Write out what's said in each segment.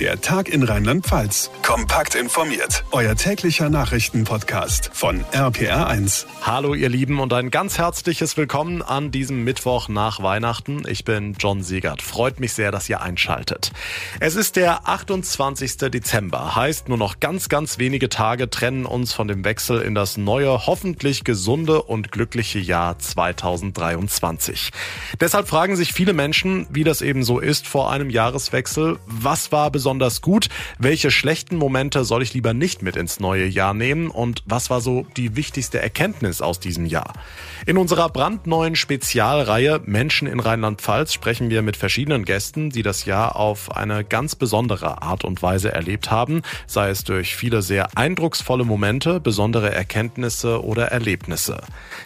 Der Tag in Rheinland-Pfalz. Kompakt informiert. Euer täglicher Nachrichtenpodcast von RPR1. Hallo ihr Lieben und ein ganz herzliches Willkommen an diesem Mittwoch nach Weihnachten. Ich bin John Siegert. Freut mich sehr, dass ihr einschaltet. Es ist der 28. Dezember. Heißt nur noch ganz, ganz wenige Tage trennen uns von dem Wechsel in das neue, hoffentlich gesunde und glückliche Jahr 2023. Deshalb fragen sich viele Menschen, wie das eben so ist vor einem Jahreswechsel. Was war besonders besonders gut? Welche schlechten Momente soll ich lieber nicht mit ins neue Jahr nehmen? Und was war so die wichtigste Erkenntnis aus diesem Jahr? In unserer brandneuen Spezialreihe Menschen in Rheinland-Pfalz sprechen wir mit verschiedenen Gästen, die das Jahr auf eine ganz besondere Art und Weise erlebt haben, sei es durch viele sehr eindrucksvolle Momente, besondere Erkenntnisse oder Erlebnisse.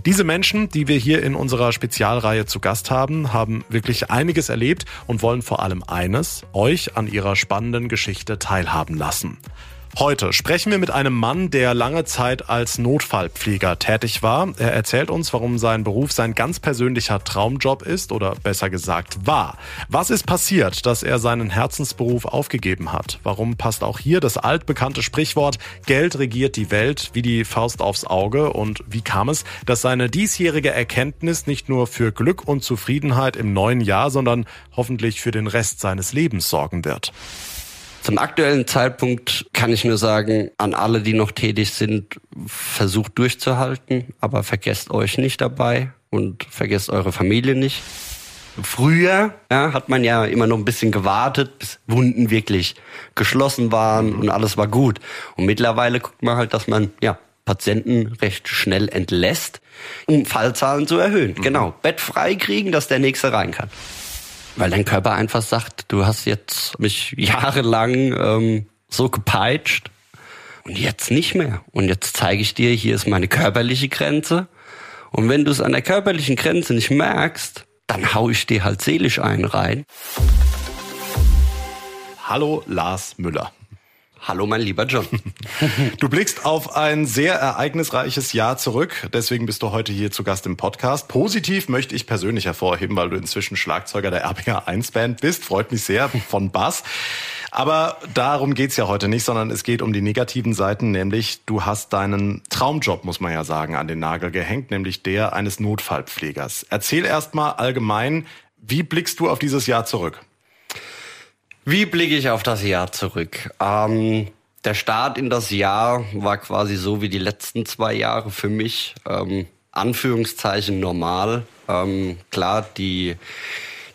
Diese Menschen, die wir hier in unserer Spezialreihe zu Gast haben, haben wirklich einiges erlebt und wollen vor allem eines, euch an ihrer spannenden spannenden Geschichte teilhaben lassen. Heute sprechen wir mit einem Mann, der lange Zeit als Notfallpfleger tätig war. Er erzählt uns, warum sein Beruf sein ganz persönlicher Traumjob ist oder besser gesagt war. Was ist passiert, dass er seinen Herzensberuf aufgegeben hat? Warum passt auch hier das altbekannte Sprichwort Geld regiert die Welt wie die Faust aufs Auge? Und wie kam es, dass seine diesjährige Erkenntnis nicht nur für Glück und Zufriedenheit im neuen Jahr, sondern hoffentlich für den Rest seines Lebens sorgen wird? Zum aktuellen Zeitpunkt kann ich nur sagen, an alle, die noch tätig sind, versucht durchzuhalten, aber vergesst euch nicht dabei und vergesst eure Familie nicht. Früher ja, hat man ja immer noch ein bisschen gewartet, bis Wunden wirklich geschlossen waren und alles war gut. Und mittlerweile guckt man halt, dass man ja Patienten recht schnell entlässt, um Fallzahlen zu erhöhen. Mhm. Genau, Bett frei kriegen, dass der nächste rein kann. Weil dein Körper einfach sagt, du hast jetzt mich jahrelang ähm, so gepeitscht und jetzt nicht mehr. Und jetzt zeige ich dir, hier ist meine körperliche Grenze. Und wenn du es an der körperlichen Grenze nicht merkst, dann hau ich dir halt seelisch einen rein. Hallo Lars Müller. Hallo, mein lieber John. Du blickst auf ein sehr ereignisreiches Jahr zurück. Deswegen bist du heute hier zu Gast im Podcast. Positiv möchte ich persönlich hervorheben, weil du inzwischen Schlagzeuger der RPA 1 Band bist. Freut mich sehr von Bass. Aber darum geht's ja heute nicht, sondern es geht um die negativen Seiten, nämlich du hast deinen Traumjob, muss man ja sagen, an den Nagel gehängt, nämlich der eines Notfallpflegers. Erzähl erst mal allgemein, wie blickst du auf dieses Jahr zurück? Wie blicke ich auf das Jahr zurück? Ähm, der Start in das Jahr war quasi so wie die letzten zwei Jahre für mich. Ähm, Anführungszeichen normal. Ähm, klar, die,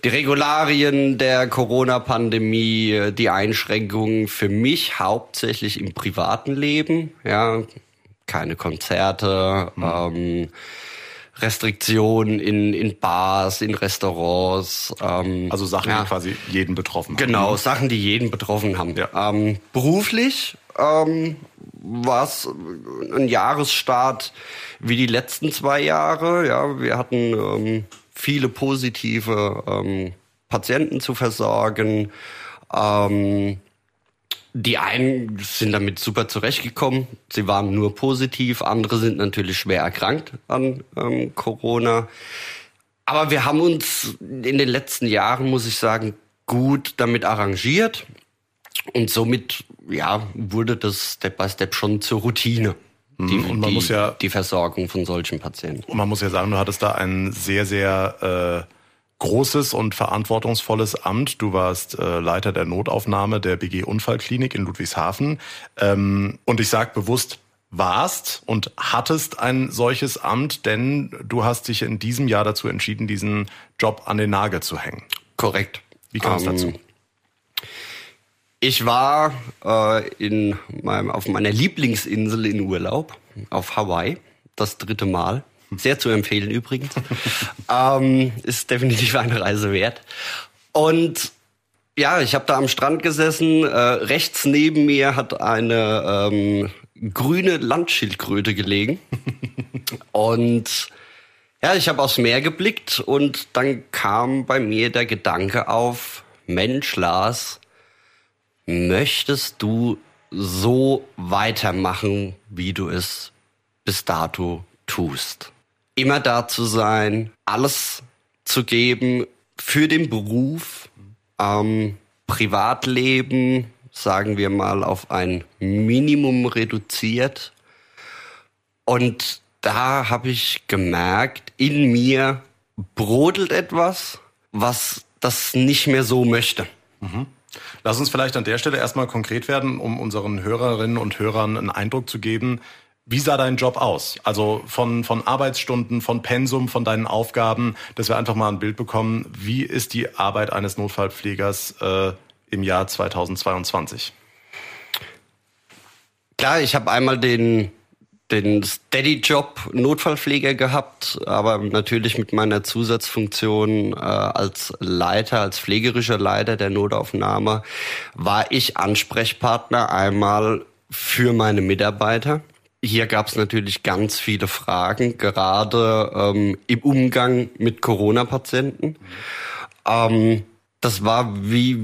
die Regularien der Corona-Pandemie, die Einschränkungen für mich hauptsächlich im privaten Leben. Ja, keine Konzerte. Mhm. Ähm, Restriktionen in, in Bars, in Restaurants. Ähm, also Sachen, ja, die quasi jeden betroffen haben. Genau, Sachen, die jeden betroffen haben. Ja. Ähm, beruflich ähm, war es ein Jahresstart wie die letzten zwei Jahre. Ja, wir hatten ähm, viele positive ähm, Patienten zu versorgen. Ähm, die einen sind damit super zurechtgekommen. Sie waren nur positiv. Andere sind natürlich schwer erkrankt an ähm, Corona. Aber wir haben uns in den letzten Jahren, muss ich sagen, gut damit arrangiert. Und somit, ja, wurde das Step by Step schon zur Routine. Mhm. Die, und man die, muss ja, die Versorgung von solchen Patienten. Und man muss ja sagen, du hattest da einen sehr, sehr äh großes und verantwortungsvolles Amt. Du warst äh, Leiter der Notaufnahme der BG Unfallklinik in Ludwigshafen. Ähm, und ich sage bewusst warst und hattest ein solches Amt, denn du hast dich in diesem Jahr dazu entschieden, diesen Job an den Nagel zu hängen. Korrekt. Wie kam es ähm, dazu? Ich war äh, in meinem, auf meiner Lieblingsinsel in Urlaub auf Hawaii, das dritte Mal. Sehr zu empfehlen übrigens. ähm, ist definitiv eine Reise wert. Und ja, ich habe da am Strand gesessen. Äh, rechts neben mir hat eine ähm, grüne Landschildkröte gelegen. und ja, ich habe aufs Meer geblickt und dann kam bei mir der Gedanke auf, Mensch, Lars, möchtest du so weitermachen, wie du es bis dato tust? Immer da zu sein, alles zu geben für den Beruf, ähm, Privatleben, sagen wir mal, auf ein Minimum reduziert. Und da habe ich gemerkt, in mir brodelt etwas, was das nicht mehr so möchte. Mhm. Lass uns vielleicht an der Stelle erstmal konkret werden, um unseren Hörerinnen und Hörern einen Eindruck zu geben. Wie sah dein Job aus? Also von, von Arbeitsstunden, von Pensum, von deinen Aufgaben, dass wir einfach mal ein Bild bekommen. Wie ist die Arbeit eines Notfallpflegers äh, im Jahr 2022? Klar, ich habe einmal den den Steady-Job Notfallpfleger gehabt, aber natürlich mit meiner Zusatzfunktion äh, als Leiter, als pflegerischer Leiter der Notaufnahme, war ich Ansprechpartner einmal für meine Mitarbeiter. Hier gab es natürlich ganz viele Fragen, gerade ähm, im Umgang mit Corona-Patienten. Ähm, das war wie,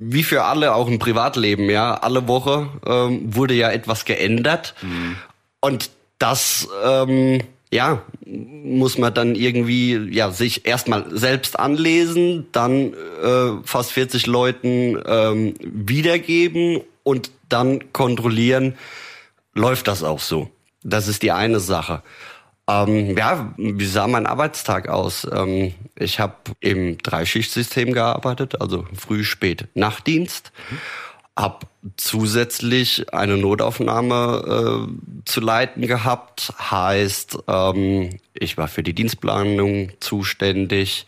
wie für alle auch im Privatleben, ja. Alle Woche ähm, wurde ja etwas geändert. Mhm. Und das, ähm, ja, muss man dann irgendwie ja sich erstmal selbst anlesen, dann äh, fast 40 Leuten ähm, wiedergeben und dann kontrollieren, läuft das auch so. Das ist die eine Sache. Ähm, ja, wie sah mein Arbeitstag aus? Ähm, ich habe im Dreischichtsystem gearbeitet, also Früh, Spät, Nachtdienst. Hab zusätzlich eine Notaufnahme äh, zu leiten gehabt. Heißt, ähm, ich war für die Dienstplanung zuständig.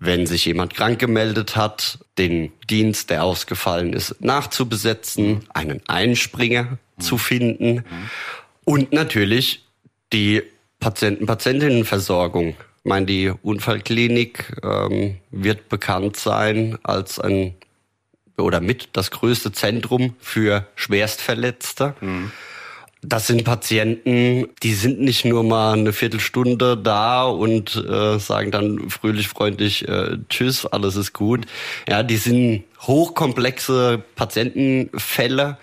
Wenn sich jemand krank gemeldet hat, den Dienst, der ausgefallen ist, nachzubesetzen, einen Einspringer mhm. zu finden mhm. und natürlich die Patienten-Patientinnenversorgung. Ich meine, die Unfallklinik ähm, wird bekannt sein als ein oder mit das größte Zentrum für Schwerstverletzte. Mhm. Das sind Patienten, die sind nicht nur mal eine Viertelstunde da und äh, sagen dann fröhlich, freundlich äh, Tschüss, alles ist gut. Ja, die sind hochkomplexe Patientenfälle,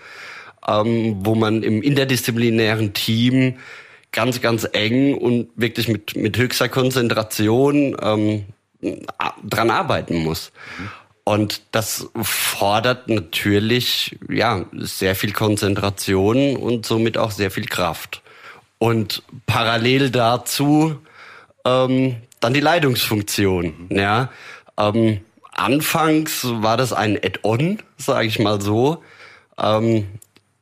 ähm, wo man im interdisziplinären Team ganz, ganz eng und wirklich mit, mit höchster Konzentration ähm, dran arbeiten muss. Mhm. Und das fordert natürlich ja sehr viel Konzentration und somit auch sehr viel Kraft. Und parallel dazu ähm, dann die Leitungsfunktion. Ja, ähm, anfangs war das ein Add-on, sage ich mal so. Ähm,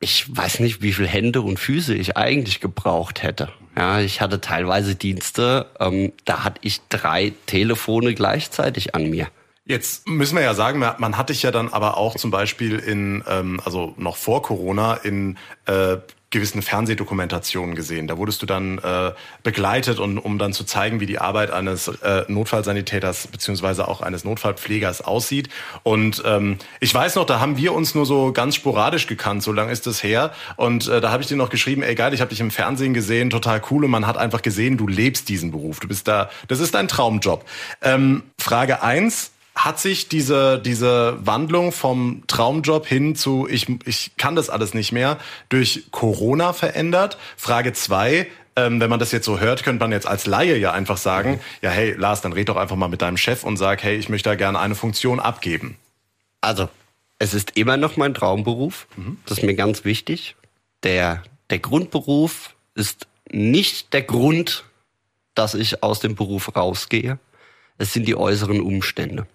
ich weiß nicht, wie viele Hände und Füße ich eigentlich gebraucht hätte. Ja, ich hatte teilweise Dienste, ähm, da hatte ich drei Telefone gleichzeitig an mir. Jetzt müssen wir ja sagen, man hat dich ja dann aber auch zum Beispiel in, ähm, also noch vor Corona, in äh, gewissen Fernsehdokumentationen gesehen. Da wurdest du dann äh, begleitet, und, um dann zu zeigen, wie die Arbeit eines äh, Notfallsanitäters beziehungsweise auch eines Notfallpflegers aussieht. Und ähm, ich weiß noch, da haben wir uns nur so ganz sporadisch gekannt, so lange ist es her. Und äh, da habe ich dir noch geschrieben, ey geil, ich habe dich im Fernsehen gesehen, total cool. Und man hat einfach gesehen, du lebst diesen Beruf. Du bist da, das ist dein Traumjob. Ähm, Frage eins hat sich diese, diese Wandlung vom Traumjob hin zu ich, ich kann das alles nicht mehr durch Corona verändert? Frage zwei, ähm, wenn man das jetzt so hört, könnte man jetzt als Laie ja einfach sagen, mhm. ja hey Lars, dann red doch einfach mal mit deinem Chef und sag, hey, ich möchte da gerne eine Funktion abgeben. Also, es ist immer noch mein Traumberuf. Mhm. Das ist mir ganz wichtig. Der, der Grundberuf ist nicht der Grund, dass ich aus dem Beruf rausgehe. Es sind die äußeren Umstände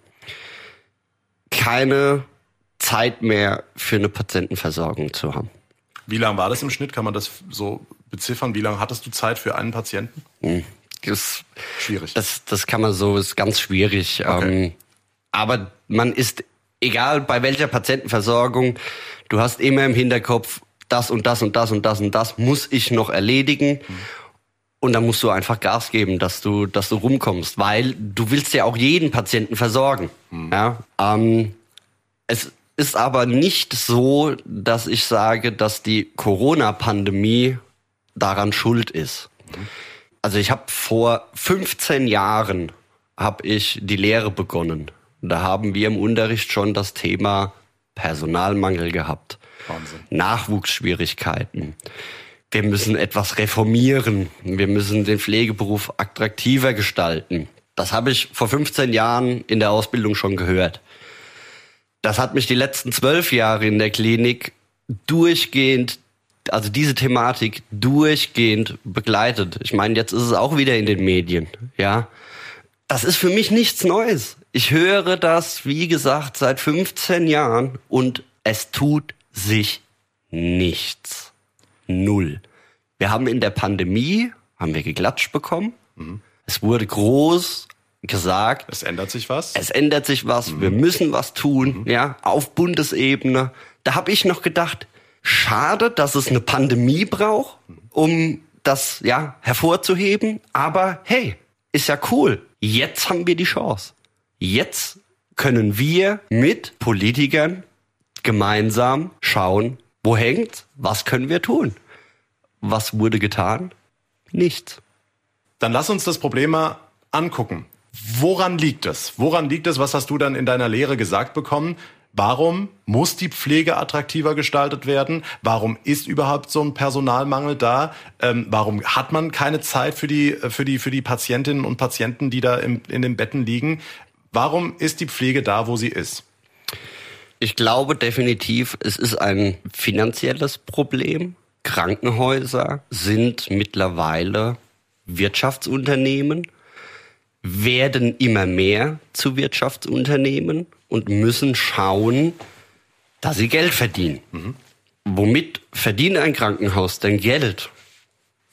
keine Zeit mehr für eine Patientenversorgung zu haben. Wie lange war das im Schnitt? Kann man das so beziffern? Wie lange hattest du Zeit für einen Patienten? Hm. Das, schwierig. Das, das kann man so, ist ganz schwierig. Okay. Ähm, aber man ist, egal bei welcher Patientenversorgung, du hast immer im Hinterkopf, das und das und das und das und das muss ich noch erledigen. Mhm. Und dann musst du einfach Gas geben, dass du, dass du rumkommst, weil du willst ja auch jeden Patienten versorgen. Mhm. Ja, ähm, es ist aber nicht so, dass ich sage, dass die Corona-Pandemie daran schuld ist. Mhm. Also ich habe vor 15 Jahren habe ich die Lehre begonnen. Da haben wir im Unterricht schon das Thema Personalmangel gehabt. Wahnsinn. Nachwuchsschwierigkeiten wir müssen etwas reformieren, wir müssen den Pflegeberuf attraktiver gestalten. Das habe ich vor 15 Jahren in der Ausbildung schon gehört. Das hat mich die letzten zwölf Jahre in der Klinik durchgehend, also diese Thematik durchgehend begleitet. Ich meine, jetzt ist es auch wieder in den Medien, ja. Das ist für mich nichts Neues. Ich höre das, wie gesagt, seit 15 Jahren und es tut sich nichts. Null. Wir haben in der Pandemie, haben wir geklatscht bekommen. Mhm. Es wurde groß gesagt. Es ändert sich was. Es ändert sich was. Mhm. Wir müssen was tun, mhm. ja, auf Bundesebene. Da habe ich noch gedacht, schade, dass es eine Pandemie braucht, um das ja hervorzuheben. Aber hey, ist ja cool. Jetzt haben wir die Chance. Jetzt können wir mit Politikern gemeinsam schauen, wo hängt, was können wir tun. Was wurde getan? Nichts. Dann lass uns das Problem mal angucken. Woran liegt es? Woran liegt es? Was hast du dann in deiner Lehre gesagt bekommen? Warum muss die Pflege attraktiver gestaltet werden? Warum ist überhaupt so ein Personalmangel da? Ähm, warum hat man keine Zeit für die, für die, für die Patientinnen und Patienten, die da im, in den Betten liegen? Warum ist die Pflege da, wo sie ist? Ich glaube definitiv, es ist ein finanzielles Problem. Krankenhäuser sind mittlerweile Wirtschaftsunternehmen werden immer mehr zu Wirtschaftsunternehmen und müssen schauen, dass sie Geld verdienen. Mhm. Womit verdient ein Krankenhaus denn Geld?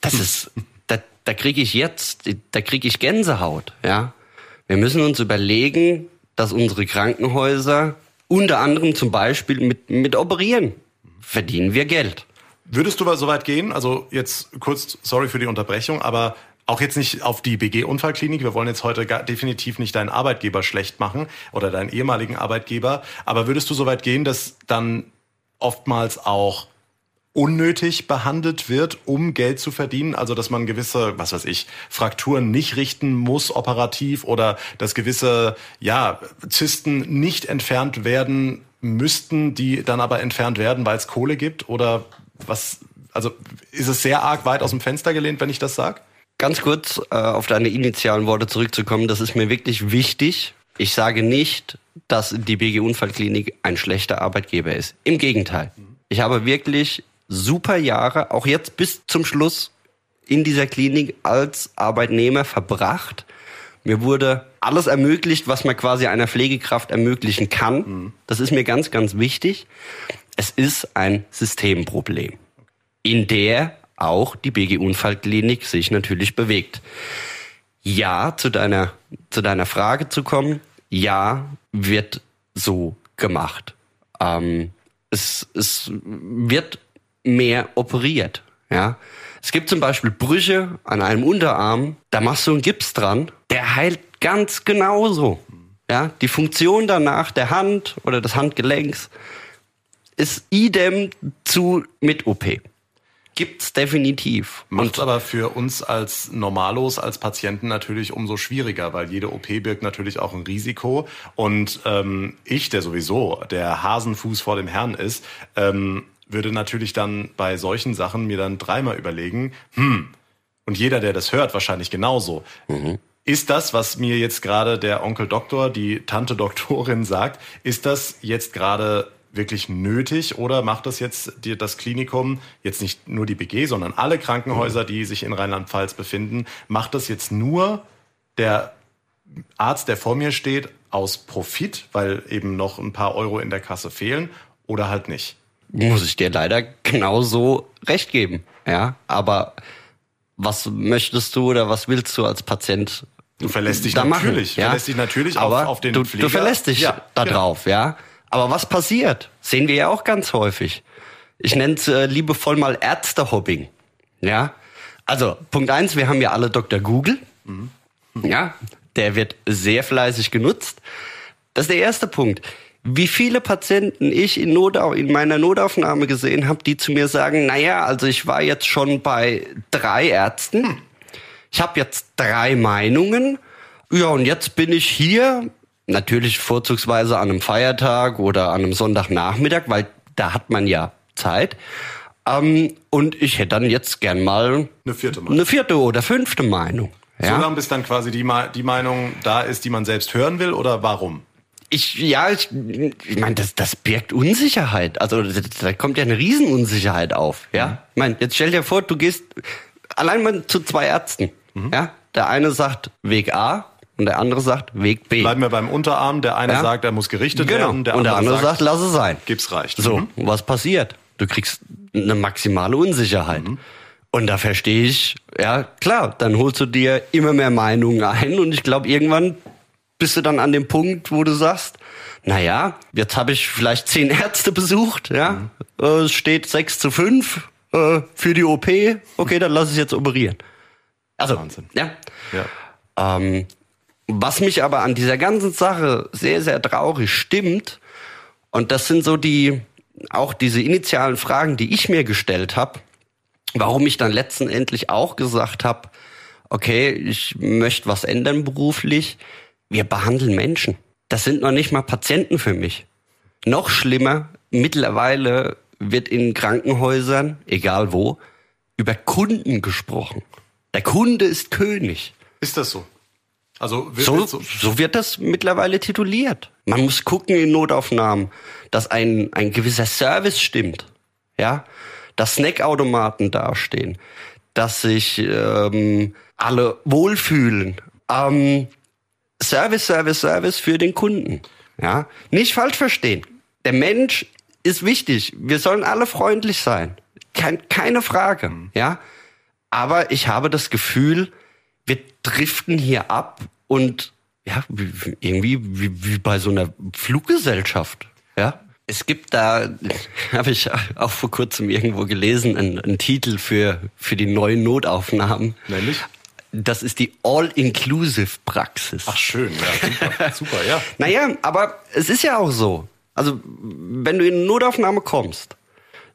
Das ist, da, da kriege ich jetzt, da kriege ich Gänsehaut. Ja, wir müssen uns überlegen, dass unsere Krankenhäuser unter anderem zum Beispiel mit mit operieren verdienen wir Geld. Würdest du mal so weit gehen? Also jetzt kurz, sorry für die Unterbrechung, aber auch jetzt nicht auf die BG-Unfallklinik. Wir wollen jetzt heute definitiv nicht deinen Arbeitgeber schlecht machen oder deinen ehemaligen Arbeitgeber. Aber würdest du so weit gehen, dass dann oftmals auch unnötig behandelt wird, um Geld zu verdienen? Also, dass man gewisse, was weiß ich, Frakturen nicht richten muss operativ oder dass gewisse, ja, Zysten nicht entfernt werden müssten, die dann aber entfernt werden, weil es Kohle gibt? Oder was, also ist es sehr arg weit aus dem Fenster gelehnt, wenn ich das sage? Ganz kurz äh, auf deine initialen Worte zurückzukommen, das ist mir wirklich wichtig. Ich sage nicht, dass die BG Unfallklinik ein schlechter Arbeitgeber ist. Im Gegenteil. Ich habe wirklich super Jahre, auch jetzt bis zum Schluss in dieser Klinik als Arbeitnehmer verbracht. Mir wurde alles ermöglicht, was man quasi einer Pflegekraft ermöglichen kann. Das ist mir ganz, ganz wichtig. Es ist ein Systemproblem, in der auch die BG Unfallklinik sich natürlich bewegt. Ja, zu deiner, zu deiner Frage zu kommen, ja, wird so gemacht. Ähm, es, es wird mehr operiert. Ja, es gibt zum Beispiel Brüche an einem Unterarm, da machst du einen Gips dran, der heilt ganz genauso. Ja, die Funktion danach der Hand oder des Handgelenks ist idem zu mit OP. Gibt's definitiv. Macht aber für uns als Normalos, als Patienten natürlich umso schwieriger, weil jede OP birgt natürlich auch ein Risiko. Und ähm, ich, der sowieso der Hasenfuß vor dem Herrn ist, ähm, würde natürlich dann bei solchen Sachen mir dann dreimal überlegen, hm, und jeder, der das hört, wahrscheinlich genauso. Mhm. Ist das, was mir jetzt gerade der Onkel Doktor, die Tante Doktorin sagt, ist das jetzt gerade wirklich nötig oder macht das jetzt die, das Klinikum, jetzt nicht nur die BG, sondern alle Krankenhäuser, die sich in Rheinland-Pfalz befinden, macht das jetzt nur der Arzt, der vor mir steht, aus Profit, weil eben noch ein paar Euro in der Kasse fehlen oder halt nicht? Muss ich dir leider genauso recht geben. Ja, aber was möchtest du oder was willst du als Patient Du verlässt dich natürlich, machen, ja? verlässt dich natürlich aber auf, auf den du, Pfleger. Du verlässt dich ja, da genau. drauf, ja. Aber was passiert? Sehen wir ja auch ganz häufig. Ich nenne es äh, liebevoll mal Ärztehobbing. Ja. Also, Punkt eins, wir haben ja alle Dr. Google. Mhm. Ja. Der wird sehr fleißig genutzt. Das ist der erste Punkt. Wie viele Patienten ich in, Notau in meiner Notaufnahme gesehen habe, die zu mir sagen, naja, also ich war jetzt schon bei drei Ärzten. Ich habe jetzt drei Meinungen. Ja, und jetzt bin ich hier Natürlich vorzugsweise an einem Feiertag oder an einem Sonntagnachmittag, weil da hat man ja Zeit. Ähm, und ich hätte dann jetzt gern mal eine vierte Meinung. Eine vierte oder fünfte Meinung. Ja? So lange bis dann quasi die, die Meinung da ist, die man selbst hören will oder warum? Ich, ja, ich, ich meine, das, das birgt Unsicherheit. Also da kommt ja eine Riesenunsicherheit auf. Ja, mhm. ich meine, jetzt stell dir vor, du gehst allein mal zu zwei Ärzten. Mhm. Ja, der eine sagt Weg A und der andere sagt Weg B. Bleiben wir beim Unterarm. Der eine ja? sagt, er muss gerichtet genau. werden. Der und der andere sagt, sagt, lass es sein. Gib's reicht. So, mhm. was passiert? Du kriegst eine maximale Unsicherheit. Mhm. Und da verstehe ich, ja klar, dann holst du dir immer mehr Meinungen ein und ich glaube, irgendwann bist du dann an dem Punkt, wo du sagst, naja, jetzt habe ich vielleicht zehn Ärzte besucht, ja, mhm. Äh, es steht sechs zu fünf äh, für die OP, okay, dann lass ich jetzt operieren. Also, Wahnsinn. ja. ja. Ähm, was mich aber an dieser ganzen Sache sehr, sehr traurig stimmt, und das sind so die, auch diese initialen Fragen, die ich mir gestellt habe, warum ich dann letztendlich auch gesagt habe, okay, ich möchte was ändern beruflich. Wir behandeln Menschen. Das sind noch nicht mal Patienten für mich. Noch schlimmer, mittlerweile wird in Krankenhäusern, egal wo, über Kunden gesprochen. Der Kunde ist König. Ist das so? Also wird so, so, so wird das mittlerweile tituliert. Man muss gucken in Notaufnahmen, dass ein, ein gewisser Service stimmt. Ja, dass Snackautomaten dastehen, dass sich ähm, alle wohlfühlen. Ähm, Service, Service, Service für den Kunden. Ja, nicht falsch verstehen. Der Mensch ist wichtig. Wir sollen alle freundlich sein. Kein, keine Frage. Ja, aber ich habe das Gefühl, wir driften hier ab und ja, irgendwie wie, wie bei so einer Fluggesellschaft. Ja, es gibt da, habe ich auch vor kurzem irgendwo gelesen, einen, einen Titel für, für die neuen Notaufnahmen. Nämlich? Das ist die All-Inclusive-Praxis. Ach schön, ja, super, super, ja. naja, aber es ist ja auch so. Also, wenn du in eine Notaufnahme kommst,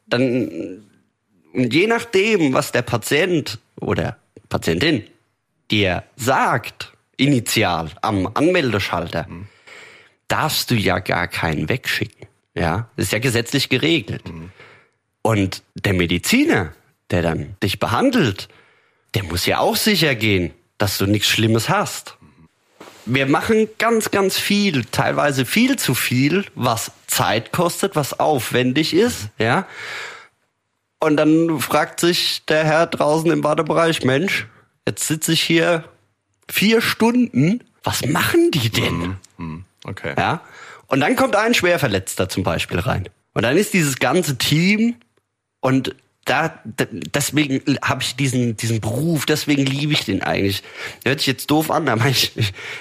dann, je nachdem, was der Patient oder Patientin dir sagt, initial am Anmeldeschalter, mhm. darfst du ja gar keinen wegschicken. Ja, das ist ja gesetzlich geregelt. Mhm. Und der Mediziner, der dann dich behandelt, der muss ja auch sicher gehen, dass du nichts Schlimmes hast. Wir machen ganz, ganz viel, teilweise viel zu viel, was Zeit kostet, was aufwendig ist, ja. Und dann fragt sich der Herr draußen im Badebereich, Mensch, jetzt sitze ich hier vier Stunden, was machen die denn? Mhm. mhm. Okay. Ja. Und dann kommt ein Schwerverletzter zum Beispiel rein. Und dann ist dieses ganze Team und da, deswegen habe ich diesen, diesen Beruf, deswegen liebe ich den eigentlich. Hört sich jetzt doof an, aber ich,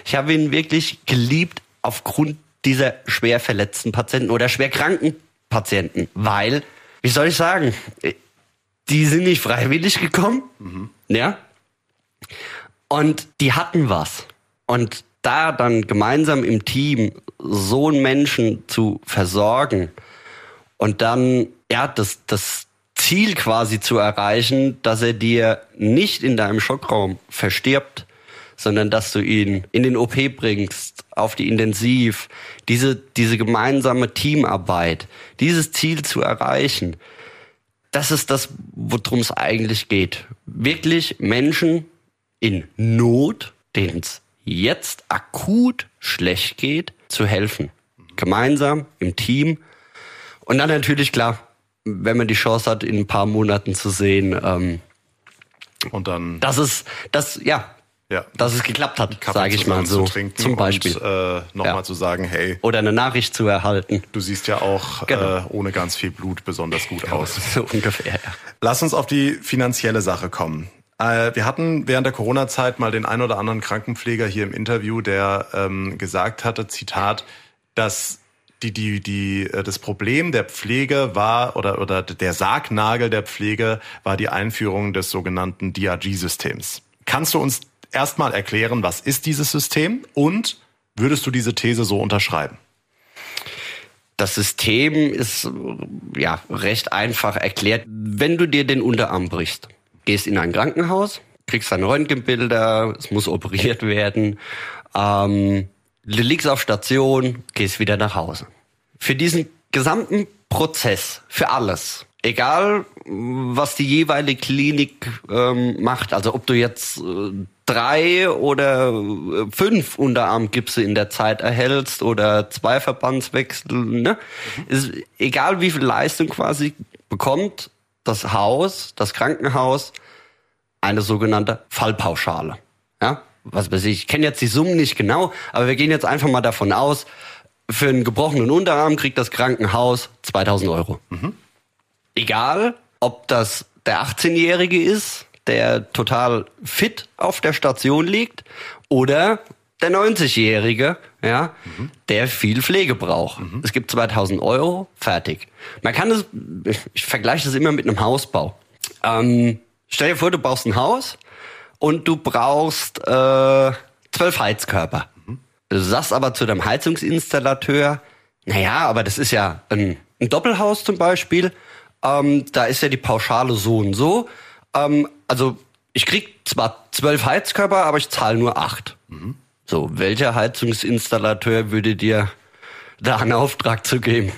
ich habe ihn wirklich geliebt aufgrund dieser schwer verletzten Patienten oder schwer kranken Patienten. Weil, wie soll ich sagen, die sind nicht freiwillig gekommen, mhm. ja. Und die hatten was. Und da dann gemeinsam im Team so einen Menschen zu versorgen und dann ja das das Ziel quasi zu erreichen, dass er dir nicht in deinem Schockraum verstirbt, sondern dass du ihn in den OP bringst, auf die Intensiv, diese diese gemeinsame Teamarbeit, dieses Ziel zu erreichen. Das ist das, worum es eigentlich geht. Wirklich Menschen in Not, denen es jetzt akut schlecht geht, zu helfen. Gemeinsam, im Team. Und dann natürlich klar, wenn man die Chance hat, in ein paar Monaten zu sehen, ähm, und dann, dass es, das, ja, ja. dass es geklappt hat, sage ich mal so. Zum Beispiel. Und, äh, nochmal ja. zu sagen, hey. Oder eine Nachricht zu erhalten. Du siehst ja auch genau. äh, ohne ganz viel Blut besonders gut aus. So ungefähr, ja. Lass uns auf die finanzielle Sache kommen. Äh, wir hatten während der Corona-Zeit mal den ein oder anderen Krankenpfleger hier im Interview, der ähm, gesagt hatte, Zitat, dass die, die, die, äh, das Problem der Pflege war oder, oder der Sargnagel der Pflege war die Einführung des sogenannten DRG-Systems. Kannst du uns erstmal erklären, was ist dieses System und würdest du diese These so unterschreiben? Das System ist ja recht einfach erklärt. Wenn du dir den Unterarm brichst, gehst in ein Krankenhaus, kriegst dann Röntgenbilder, es muss operiert werden, ähm, du liegst auf Station, gehst wieder nach Hause. Für diesen gesamten Prozess, für alles, egal was die jeweilige Klinik ähm, macht, also ob du jetzt äh, drei oder äh, fünf Unterarmgipse in der Zeit erhältst oder zwei Verbandswechsel, ne? Ist egal wie viel Leistung quasi bekommt das Haus, das Krankenhaus eine sogenannte Fallpauschale. Ja? Was weiß ich, ich kenne jetzt die Summen nicht genau, aber wir gehen jetzt einfach mal davon aus, für einen gebrochenen Unterarm kriegt das Krankenhaus 2000 Euro. Mhm. Egal, ob das der 18-Jährige ist, der total fit auf der Station liegt, oder der 90-Jährige, ja, mhm. der viel Pflege braucht. Mhm. Es gibt 2000 Euro, fertig. Man kann es, ich vergleiche das immer mit einem Hausbau. Ähm, stell dir vor, du baust ein Haus und du brauchst äh, zwölf Heizkörper. Mhm. Du sagst aber zu deinem Heizungsinstallateur, naja, aber das ist ja ein, ein Doppelhaus zum Beispiel, ähm, da ist ja die Pauschale so und so. Ähm, also ich krieg zwar zwölf Heizkörper, aber ich zahle nur acht. Mhm. So, welcher Heizungsinstallateur würde dir da einen Auftrag zu geben?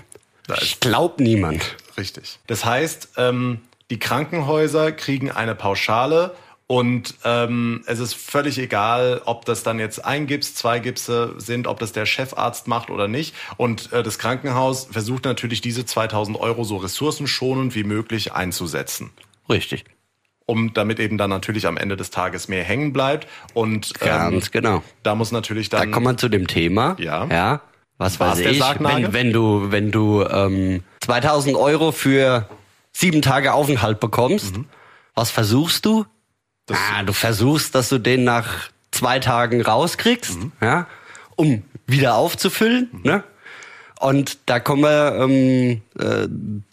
Ich glaube niemand. Richtig. Das heißt, ähm, die Krankenhäuser kriegen eine Pauschale und ähm, es ist völlig egal, ob das dann jetzt ein Gips, zwei Gipse sind, ob das der Chefarzt macht oder nicht. Und äh, das Krankenhaus versucht natürlich diese 2000 Euro so ressourcenschonend wie möglich einzusetzen. Richtig um damit eben dann natürlich am Ende des Tages mehr hängen bleibt. Und ähm, ganz genau. Da muss natürlich dann. Da kommt man zu dem Thema. Ja. Ja. Was weiß ich? Wenn, wenn du wenn du ähm, 2000 Euro für sieben Tage Aufenthalt bekommst, mhm. was versuchst du? Ah, du versuchst, dass du den nach zwei Tagen rauskriegst, mhm. ja, um wieder aufzufüllen. Mhm. Ne? Und da kommen wir ähm, äh,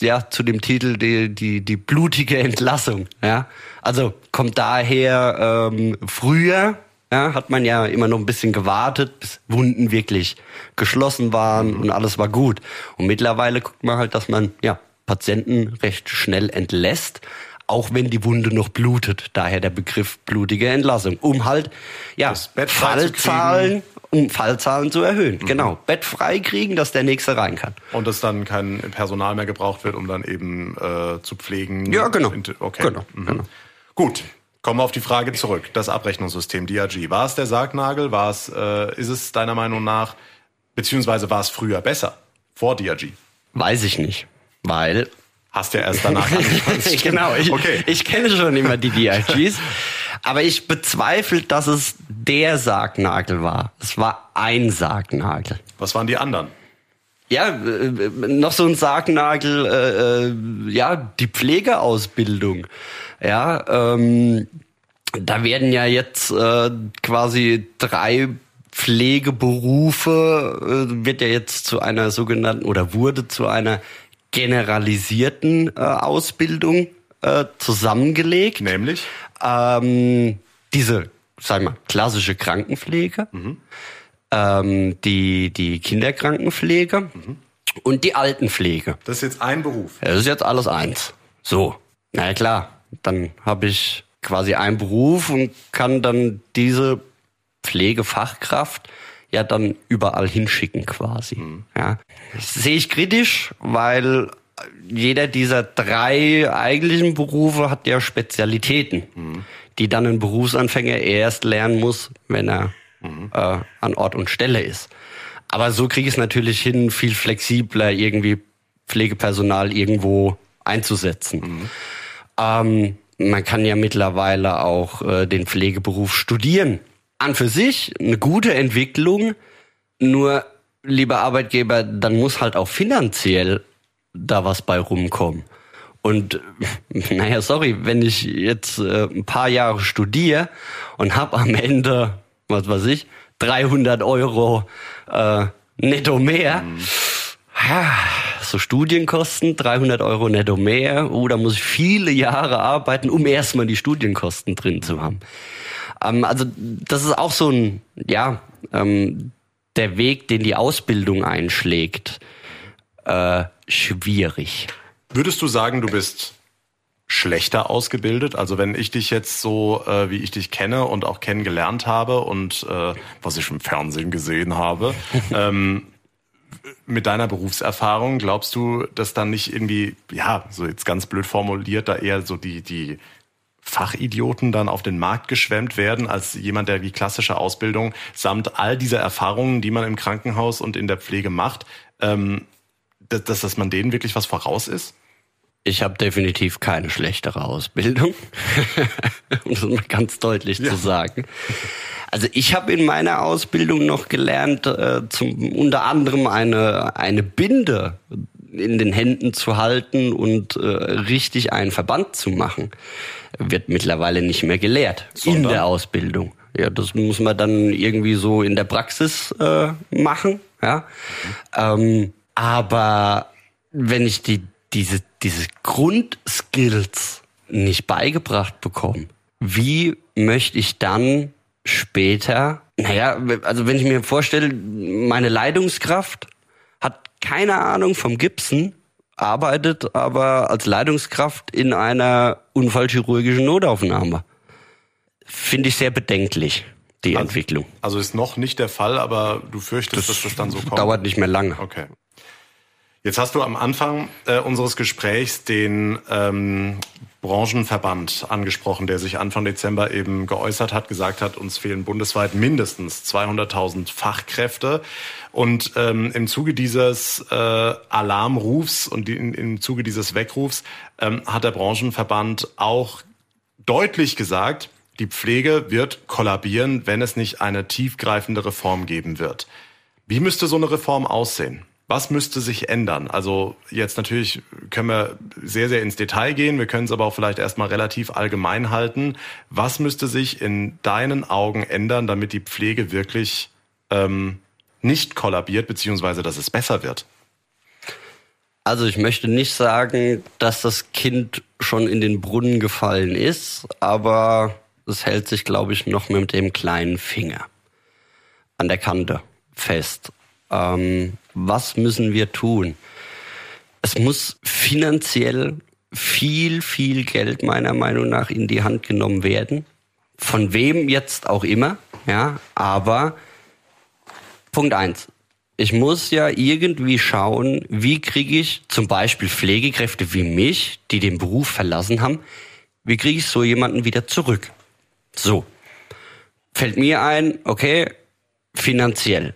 ja zu dem Titel die, die, die blutige Entlassung. Ja? Also kommt daher ähm, früher ja, hat man ja immer noch ein bisschen gewartet, bis Wunden wirklich geschlossen waren und alles war gut. Und mittlerweile guckt man halt, dass man ja Patienten recht schnell entlässt, auch wenn die Wunde noch blutet. Daher der Begriff blutige Entlassung, um halt ja Fallzahlen um Fallzahlen zu erhöhen. Mhm. Genau. Bett frei kriegen, dass der nächste rein kann. Und dass dann kein Personal mehr gebraucht wird, um dann eben äh, zu pflegen. Ja, genau. Okay. Genau. Mhm. genau. Gut. Kommen wir auf die Frage zurück. Das Abrechnungssystem DRG. War es der Sargnagel? War es, äh, ist es deiner Meinung nach, beziehungsweise war es früher besser? Vor DRG? Weiß ich nicht. Weil Hast ja erst danach Genau, ich, okay. ich kenne schon immer die DRGs. aber ich bezweifle, dass es der Sargnagel war. Es war ein Sargnagel. Was waren die anderen? Ja, äh, noch so ein Sargnagel, äh, äh, ja, die Pflegeausbildung. Ja, ähm, da werden ja jetzt äh, quasi drei Pflegeberufe, äh, wird ja jetzt zu einer sogenannten oder wurde zu einer generalisierten äh, Ausbildung äh, zusammengelegt. Nämlich? Ähm, diese, sag mal, klassische Krankenpflege, mhm. ähm, die, die Kinderkrankenpflege mhm. und die Altenpflege. Das ist jetzt ein Beruf. das ist jetzt alles eins. So, na ja, klar, dann habe ich quasi einen Beruf und kann dann diese Pflegefachkraft ja dann überall hinschicken quasi. Mhm. Ja. Sehe ich kritisch, weil jeder dieser drei eigentlichen Berufe hat ja Spezialitäten, mhm. die dann ein Berufsanfänger erst lernen muss, wenn er mhm. äh, an Ort und Stelle ist. Aber so kriege ich es natürlich hin, viel flexibler irgendwie Pflegepersonal irgendwo einzusetzen. Mhm. Ähm, man kann ja mittlerweile auch äh, den Pflegeberuf studieren. An für sich eine gute Entwicklung, nur lieber Arbeitgeber, dann muss halt auch finanziell da was bei rumkommen. Und naja, sorry, wenn ich jetzt äh, ein paar Jahre studiere und hab am Ende, was weiß ich, 300 Euro äh, netto mehr, mhm. ja, so Studienkosten, 300 Euro netto mehr, oh, da muss ich viele Jahre arbeiten, um erstmal die Studienkosten drin zu haben. Ähm, also das ist auch so ein, ja, ähm, der Weg, den die Ausbildung einschlägt. Äh, schwierig. Würdest du sagen, du bist schlechter ausgebildet? Also wenn ich dich jetzt so, äh, wie ich dich kenne und auch kennengelernt habe und äh, was ich im Fernsehen gesehen habe, ähm, mit deiner Berufserfahrung, glaubst du, dass dann nicht irgendwie, ja, so jetzt ganz blöd formuliert, da eher so die, die Fachidioten dann auf den Markt geschwemmt werden, als jemand, der die klassische Ausbildung samt all dieser Erfahrungen, die man im Krankenhaus und in der Pflege macht, ähm, dass, dass man denen wirklich was voraus ist? Ich habe definitiv keine schlechtere Ausbildung, um das mal ganz deutlich ja. zu sagen. Also ich habe in meiner Ausbildung noch gelernt, äh, zum, unter anderem eine, eine Binde in den Händen zu halten und äh, richtig einen Verband zu machen. Wird mittlerweile nicht mehr gelehrt Sondern? in der Ausbildung. Ja, das muss man dann irgendwie so in der Praxis äh, machen. Ja, ähm, aber wenn ich die diese diese Grundskills nicht beigebracht bekomme, wie möchte ich dann später, naja, also wenn ich mir vorstelle, meine Leitungskraft keine Ahnung vom Gipsen, arbeitet aber als Leitungskraft in einer unfallchirurgischen Notaufnahme. Finde ich sehr bedenklich, die also, Entwicklung. Also ist noch nicht der Fall, aber du fürchtest, das dass das dann so kommt? Dauert nicht mehr lange. Okay. Jetzt hast du am Anfang äh, unseres Gesprächs den ähm, Branchenverband angesprochen, der sich Anfang Dezember eben geäußert hat, gesagt hat, uns fehlen bundesweit mindestens 200.000 Fachkräfte. Und ähm, im Zuge dieses äh, Alarmrufs und in, im Zuge dieses Weckrufs ähm, hat der Branchenverband auch deutlich gesagt, die Pflege wird kollabieren, wenn es nicht eine tiefgreifende Reform geben wird. Wie müsste so eine Reform aussehen? Was müsste sich ändern? Also jetzt natürlich können wir sehr, sehr ins Detail gehen. Wir können es aber auch vielleicht erstmal relativ allgemein halten. Was müsste sich in deinen Augen ändern, damit die Pflege wirklich ähm, nicht kollabiert, beziehungsweise dass es besser wird? Also ich möchte nicht sagen, dass das Kind schon in den Brunnen gefallen ist, aber es hält sich, glaube ich, noch mit dem kleinen Finger an der Kante fest. Ähm, was müssen wir tun? Es muss finanziell viel, viel Geld meiner Meinung nach in die Hand genommen werden. Von wem jetzt auch immer, ja, aber Punkt eins. Ich muss ja irgendwie schauen, wie kriege ich zum Beispiel Pflegekräfte wie mich, die den Beruf verlassen haben, wie kriege ich so jemanden wieder zurück? So. Fällt mir ein, okay, finanziell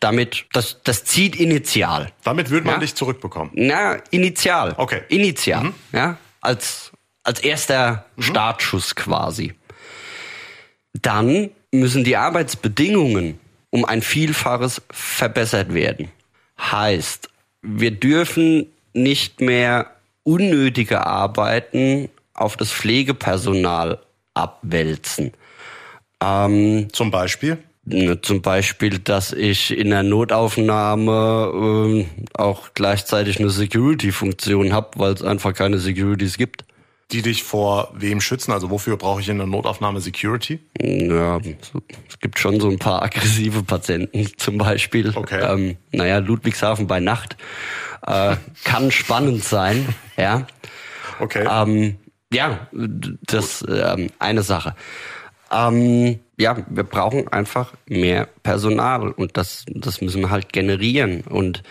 damit, das, das zieht initial. Damit würde man ja? dich zurückbekommen. Na, initial. Okay. Initial. Mhm. Ja, als, als erster mhm. Startschuss quasi. Dann müssen die Arbeitsbedingungen um ein Vielfaches verbessert werden. Heißt, wir dürfen nicht mehr unnötige Arbeiten auf das Pflegepersonal abwälzen. Ähm, Zum Beispiel? Ne, zum Beispiel, dass ich in der Notaufnahme äh, auch gleichzeitig eine Security-Funktion habe, weil es einfach keine Securities gibt. Die dich vor wem schützen? Also wofür brauche ich in der Notaufnahme Security? Ja, es gibt schon so ein paar aggressive Patienten zum Beispiel. Okay. Ähm, naja, Ludwigshafen bei Nacht äh, kann spannend sein, ja. Okay. Ähm, ja, das ähm, eine Sache. Ähm, ja, wir brauchen einfach mehr Personal und das, das müssen wir halt generieren. Und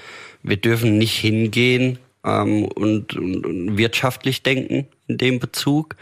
wir dürfen nicht hingehen ähm, und, und, und wirtschaftlich denken in dem Bezug,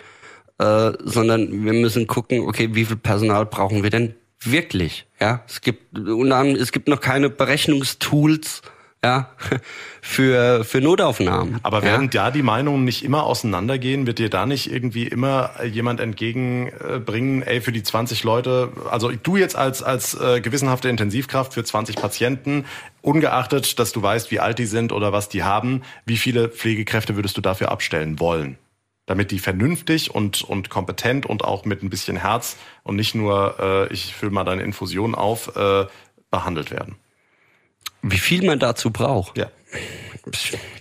äh, sondern wir müssen gucken, okay, wie viel Personal brauchen wir denn wirklich? Ja, es gibt, es gibt noch keine Berechnungstools, ja, für, für Notaufnahmen. Aber werden ja? da die Meinungen nicht immer auseinandergehen? Wird dir da nicht irgendwie immer jemand entgegenbringen, ey, für die 20 Leute, also du jetzt als, als äh, gewissenhafte Intensivkraft für 20 Patienten, ungeachtet, dass du weißt, wie alt die sind oder was die haben, wie viele Pflegekräfte würdest du dafür abstellen wollen? Damit die vernünftig und, und kompetent und auch mit ein bisschen Herz und nicht nur, äh, ich fülle mal deine Infusion auf, äh, behandelt werden. Wie viel man dazu braucht? Ja.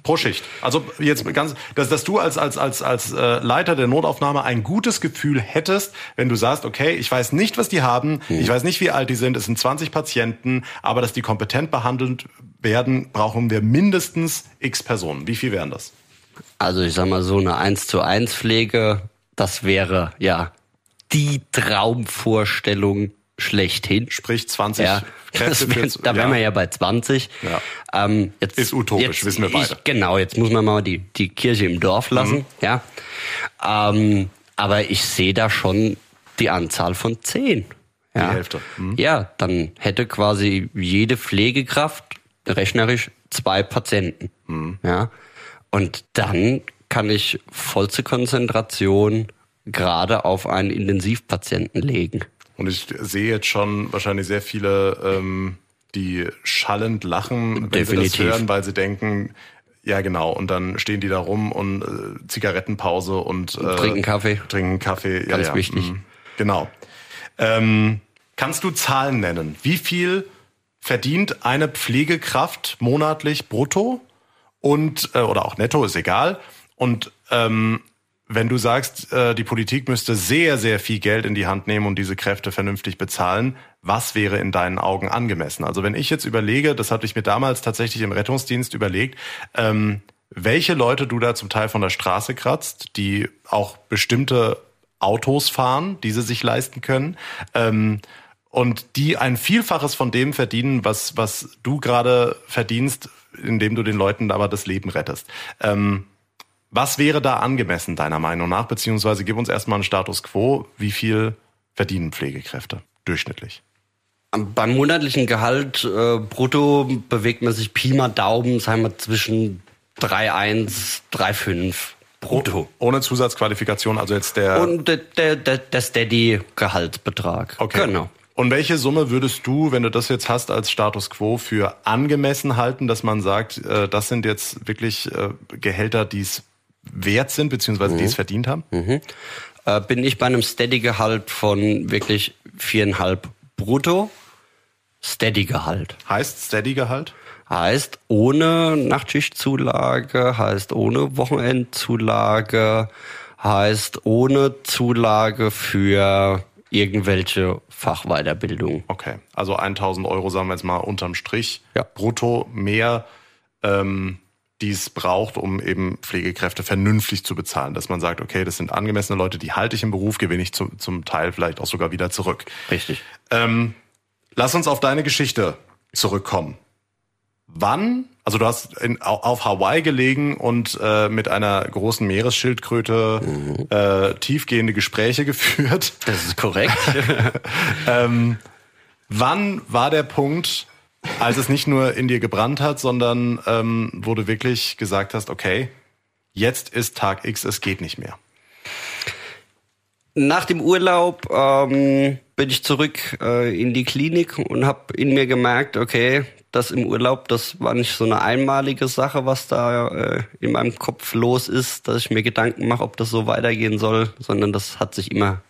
Pro Schicht. Also jetzt ganz, dass, dass du als als als als äh, Leiter der Notaufnahme ein gutes Gefühl hättest, wenn du sagst, okay, ich weiß nicht, was die haben, hm. ich weiß nicht, wie alt die sind, es sind 20 Patienten, aber dass die kompetent behandelt werden, brauchen wir mindestens X Personen. Wie viel wären das? Also ich sag mal so eine 1 zu 1 Pflege, das wäre ja die Traumvorstellung schlechthin. Sprich 20 ja, Kräfte. Wär, da wären wir ja bei 20. Ja. Ähm, jetzt, ist utopisch, jetzt, wissen wir beide. Ich, genau, jetzt muss man mal die, die Kirche im Dorf lassen. Mhm. Ja. Ähm, Aber ich sehe da schon die Anzahl von zehn. Ja. Die Hälfte. Mhm. Ja, dann hätte quasi jede Pflegekraft rechnerisch zwei Patienten. Mhm. Ja. Und dann kann ich vollste Konzentration gerade auf einen Intensivpatienten legen. Und ich sehe jetzt schon wahrscheinlich sehr viele, ähm, die schallend lachen, wenn Definitiv. sie das hören, weil sie denken, ja genau, und dann stehen die da rum und äh, Zigarettenpause und äh, trinken Kaffee. Trinken Kaffee, ja, ganz ja, wichtig. Mh, genau. Ähm, kannst du Zahlen nennen? Wie viel verdient eine Pflegekraft monatlich brutto und äh, oder auch netto ist egal und ähm, wenn du sagst, äh, die Politik müsste sehr, sehr viel Geld in die Hand nehmen und diese Kräfte vernünftig bezahlen, was wäre in deinen Augen angemessen? Also wenn ich jetzt überlege, das hatte ich mir damals tatsächlich im Rettungsdienst überlegt, ähm, welche Leute du da zum Teil von der Straße kratzt, die auch bestimmte Autos fahren, die sie sich leisten können, ähm, und die ein Vielfaches von dem verdienen, was, was du gerade verdienst, indem du den Leuten aber das Leben rettest. Ähm, was wäre da angemessen deiner Meinung nach? Beziehungsweise gib uns erstmal einen Status quo. Wie viel verdienen Pflegekräfte durchschnittlich? Beim monatlichen Gehalt äh, brutto bewegt man sich Pi mal Daumen, sagen wir zwischen 3,1, 3,5 brutto. Ohne Zusatzqualifikation, also jetzt der... Und der, der, der, der Steady-Gehaltsbetrag. Okay. Genau. Und welche Summe würdest du, wenn du das jetzt hast als Status quo, für angemessen halten, dass man sagt, äh, das sind jetzt wirklich äh, Gehälter, die es wert sind, beziehungsweise mhm. die es verdient haben? Mhm. Äh, bin ich bei einem Steady-Gehalt von wirklich viereinhalb brutto. Steady-Gehalt. Heißt Steady-Gehalt? Heißt ohne Nachtschichtzulage, heißt ohne Wochenendzulage, heißt ohne Zulage für irgendwelche Fachweiterbildung. Okay, also 1000 Euro sagen wir jetzt mal unterm Strich, ja. brutto mehr, ähm, die es braucht, um eben Pflegekräfte vernünftig zu bezahlen. Dass man sagt, okay, das sind angemessene Leute, die halte ich im Beruf, gewinne ich zum, zum Teil vielleicht auch sogar wieder zurück. Richtig. Ähm, lass uns auf deine Geschichte zurückkommen. Wann, also du hast in, auf Hawaii gelegen und äh, mit einer großen Meeresschildkröte mhm. äh, tiefgehende Gespräche geführt. Das ist korrekt. ähm, wann war der Punkt, als es nicht nur in dir gebrannt hat, sondern ähm, wo du wirklich gesagt hast, okay, jetzt ist Tag X, es geht nicht mehr? Nach dem Urlaub ähm, bin ich zurück äh, in die Klinik und habe in mir gemerkt, okay, das im Urlaub, das war nicht so eine einmalige Sache, was da äh, in meinem Kopf los ist, dass ich mir Gedanken mache, ob das so weitergehen soll, sondern das hat sich immer,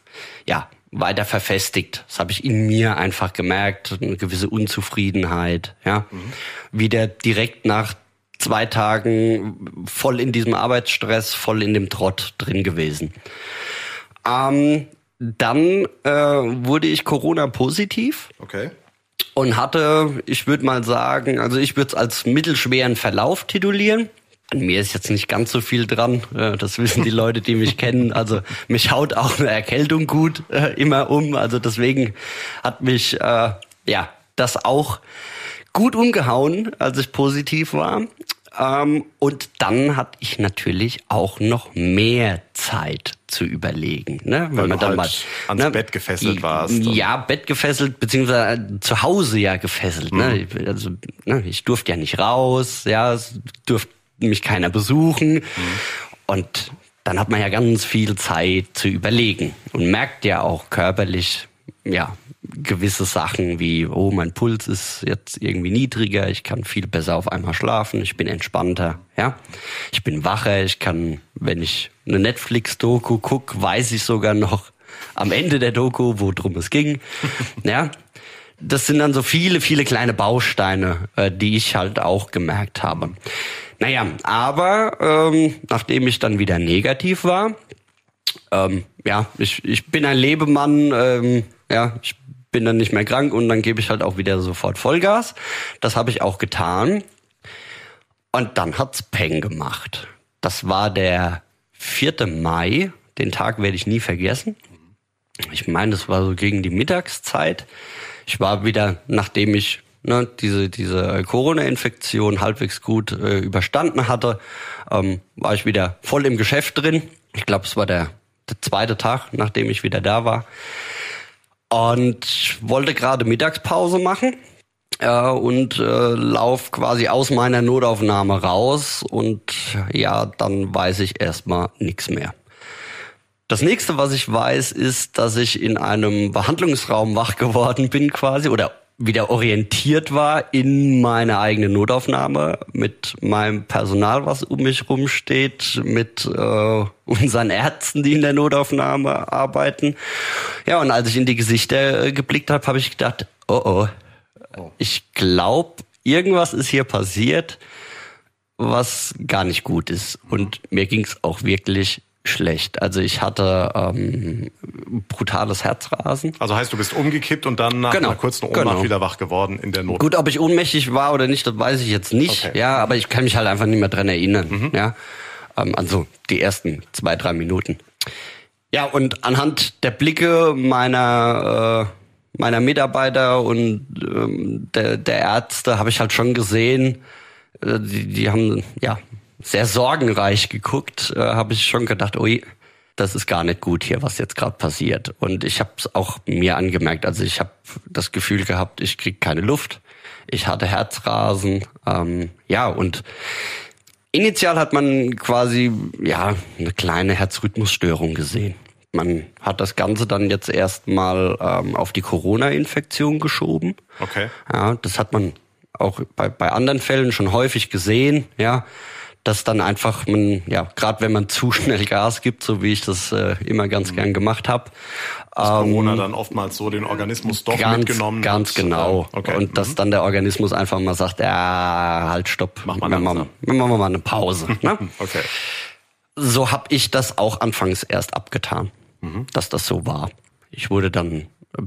ja, weiter verfestigt. Das habe ich in mir einfach gemerkt, eine gewisse Unzufriedenheit, ja. Mhm. Wieder direkt nach zwei Tagen voll in diesem Arbeitsstress, voll in dem Trott drin gewesen. Ähm, dann äh, wurde ich Corona positiv. Okay und hatte, ich würde mal sagen, also ich würde es als mittelschweren Verlauf titulieren. An mir ist jetzt nicht ganz so viel dran. Das wissen die Leute, die mich kennen. Also mich haut auch eine Erkältung gut äh, immer um. Also deswegen hat mich äh, ja das auch gut umgehauen, als ich positiv war. Ähm, und dann hatte ich natürlich auch noch mehr Zeit zu überlegen. Ne? Wenn Weil man dann halt mal ans ne, Bett gefesselt warst. Ja, Bett gefesselt, beziehungsweise zu Hause ja gefesselt. Ne? Mhm. Ne? Also, ne, ich durfte ja nicht raus, ja, es durfte mich keiner besuchen. Mhm. Und dann hat man ja ganz viel Zeit zu überlegen und merkt ja auch körperlich, ja, gewisse Sachen wie, oh, mein Puls ist jetzt irgendwie niedriger, ich kann viel besser auf einmal schlafen, ich bin entspannter, ja. Ich bin wacher, ich kann, wenn ich eine Netflix-Doku gucke, weiß ich sogar noch am Ende der Doku, worum es ging, ja. Das sind dann so viele, viele kleine Bausteine, äh, die ich halt auch gemerkt habe. Naja, aber ähm, nachdem ich dann wieder negativ war, ähm, ja, ich, ich bin ein Lebemann, ähm, ja, ich bin dann nicht mehr krank und dann gebe ich halt auch wieder sofort Vollgas. Das habe ich auch getan. Und dann hat's Peng gemacht. Das war der 4. Mai. Den Tag werde ich nie vergessen. Ich meine, das war so gegen die Mittagszeit. Ich war wieder, nachdem ich ne, diese, diese Corona-Infektion halbwegs gut äh, überstanden hatte, ähm, war ich wieder voll im Geschäft drin. Ich glaube, es war der der zweite Tag, nachdem ich wieder da war. Und wollte gerade Mittagspause machen äh, und äh, lauf quasi aus meiner Notaufnahme raus und ja, dann weiß ich erstmal nichts mehr. Das nächste, was ich weiß, ist, dass ich in einem Behandlungsraum wach geworden bin quasi oder wieder orientiert war in meiner eigenen Notaufnahme mit meinem Personal, was um mich rumsteht, mit äh, unseren Ärzten, die in der Notaufnahme arbeiten. Ja, und als ich in die Gesichter äh, geblickt habe, habe ich gedacht, oh oh, ich glaube, irgendwas ist hier passiert, was gar nicht gut ist. Und mir ging es auch wirklich schlecht. Also ich hatte ähm, brutales Herzrasen. Also heißt, du bist umgekippt und dann nach Genau, einer kurzen Ohnmacht genau. wieder wach geworden in der Not. Gut, ob ich ohnmächtig war oder nicht, das weiß ich jetzt nicht. Okay. Ja, aber ich kann mich halt einfach nicht mehr dran erinnern. Ja, ähm, also die ersten zwei, drei Minuten. Ja, und anhand der Blicke meiner äh, meiner Mitarbeiter und ähm, der, der Ärzte habe ich halt schon gesehen, äh, die, die haben ja sehr sorgenreich geguckt, äh, habe ich schon gedacht, ui, das ist gar nicht gut hier, was jetzt gerade passiert. Und ich habe es auch mir angemerkt. Also ich habe das Gefühl gehabt, ich krieg keine Luft. Ich hatte Herzrasen. Ähm, ja, und initial hat man quasi ja eine kleine Herzrhythmusstörung gesehen. Man hat das Ganze dann jetzt erstmal ähm, auf die Corona-Infektion geschoben. Okay. Ja, das hat man auch bei, bei anderen Fällen schon häufig gesehen, ja, dass dann einfach man, ja, gerade wenn man zu schnell Gas gibt, so wie ich das äh, immer ganz Mhm. gern gemacht habe, Corona dann oftmals so den Organismus doch Ähm, ganz, mitgenommen. ganz hat. genau. Okay. Mhm. Und dass dann der Organismus einfach mal sagt, ja, halt, stopp, Mach mal wir machen wir machen mal eine Pause. ne? Okay. so habe ich das auch anfangs erst abgetan, dass das so war. Ich wurde dann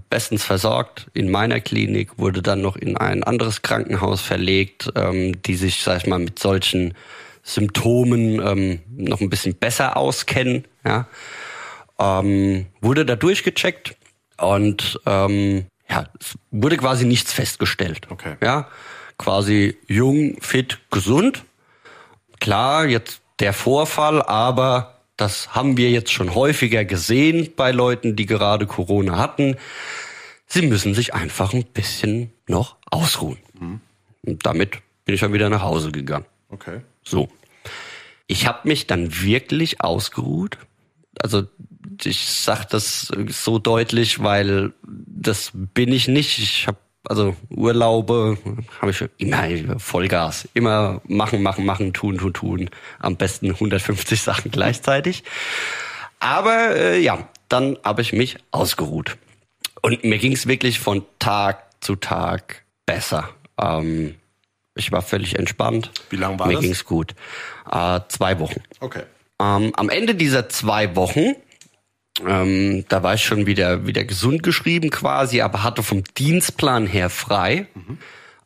bestens versorgt in meiner Klinik, wurde dann noch in ein anderes Krankenhaus verlegt, ähm, die sich, sag ich mal, mit solchen Symptomen ähm, noch ein bisschen besser auskennen. Ja. Ähm, wurde da durchgecheckt und ähm, ja, es wurde quasi nichts festgestellt. Okay. Ja, quasi jung, fit, gesund klar, jetzt der Vorfall, aber das haben wir jetzt schon häufiger gesehen bei Leuten, die gerade Corona hatten. Sie müssen sich einfach ein bisschen noch ausruhen. Und damit bin ich dann wieder nach Hause gegangen. Okay. So. Ich habe mich dann wirklich ausgeruht. Also ich sag das so deutlich, weil das bin ich nicht. Ich habe also Urlaube habe ich immer Vollgas, immer machen, machen, machen, tun, tun, tun. Am besten 150 Sachen gleichzeitig. Aber äh, ja, dann habe ich mich ausgeruht. Und mir ging es wirklich von Tag zu Tag besser. Ähm, ich war völlig entspannt. Wie lang war mir das? ging's gut. Äh, zwei Wochen. Okay. Ähm, am Ende dieser zwei Wochen, ähm, da war ich schon wieder, wieder gesund geschrieben quasi, aber hatte vom Dienstplan her frei,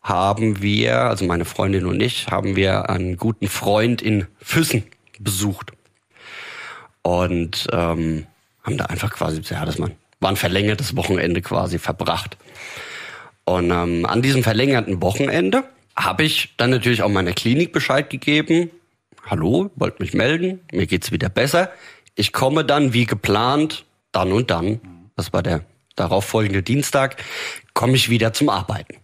haben wir, also meine Freundin und ich, haben wir einen guten Freund in Füssen besucht. Und ähm, haben da einfach quasi, ja, das war war ein verlängertes Wochenende quasi verbracht. Und ähm, an diesem verlängerten Wochenende habe ich dann natürlich auch meiner Klinik Bescheid gegeben. Hallo, wollt mich melden, mir geht's wieder besser. Ich komme dann wie geplant, dann und dann, das war der darauffolgende Dienstag, komme ich wieder zum Arbeiten.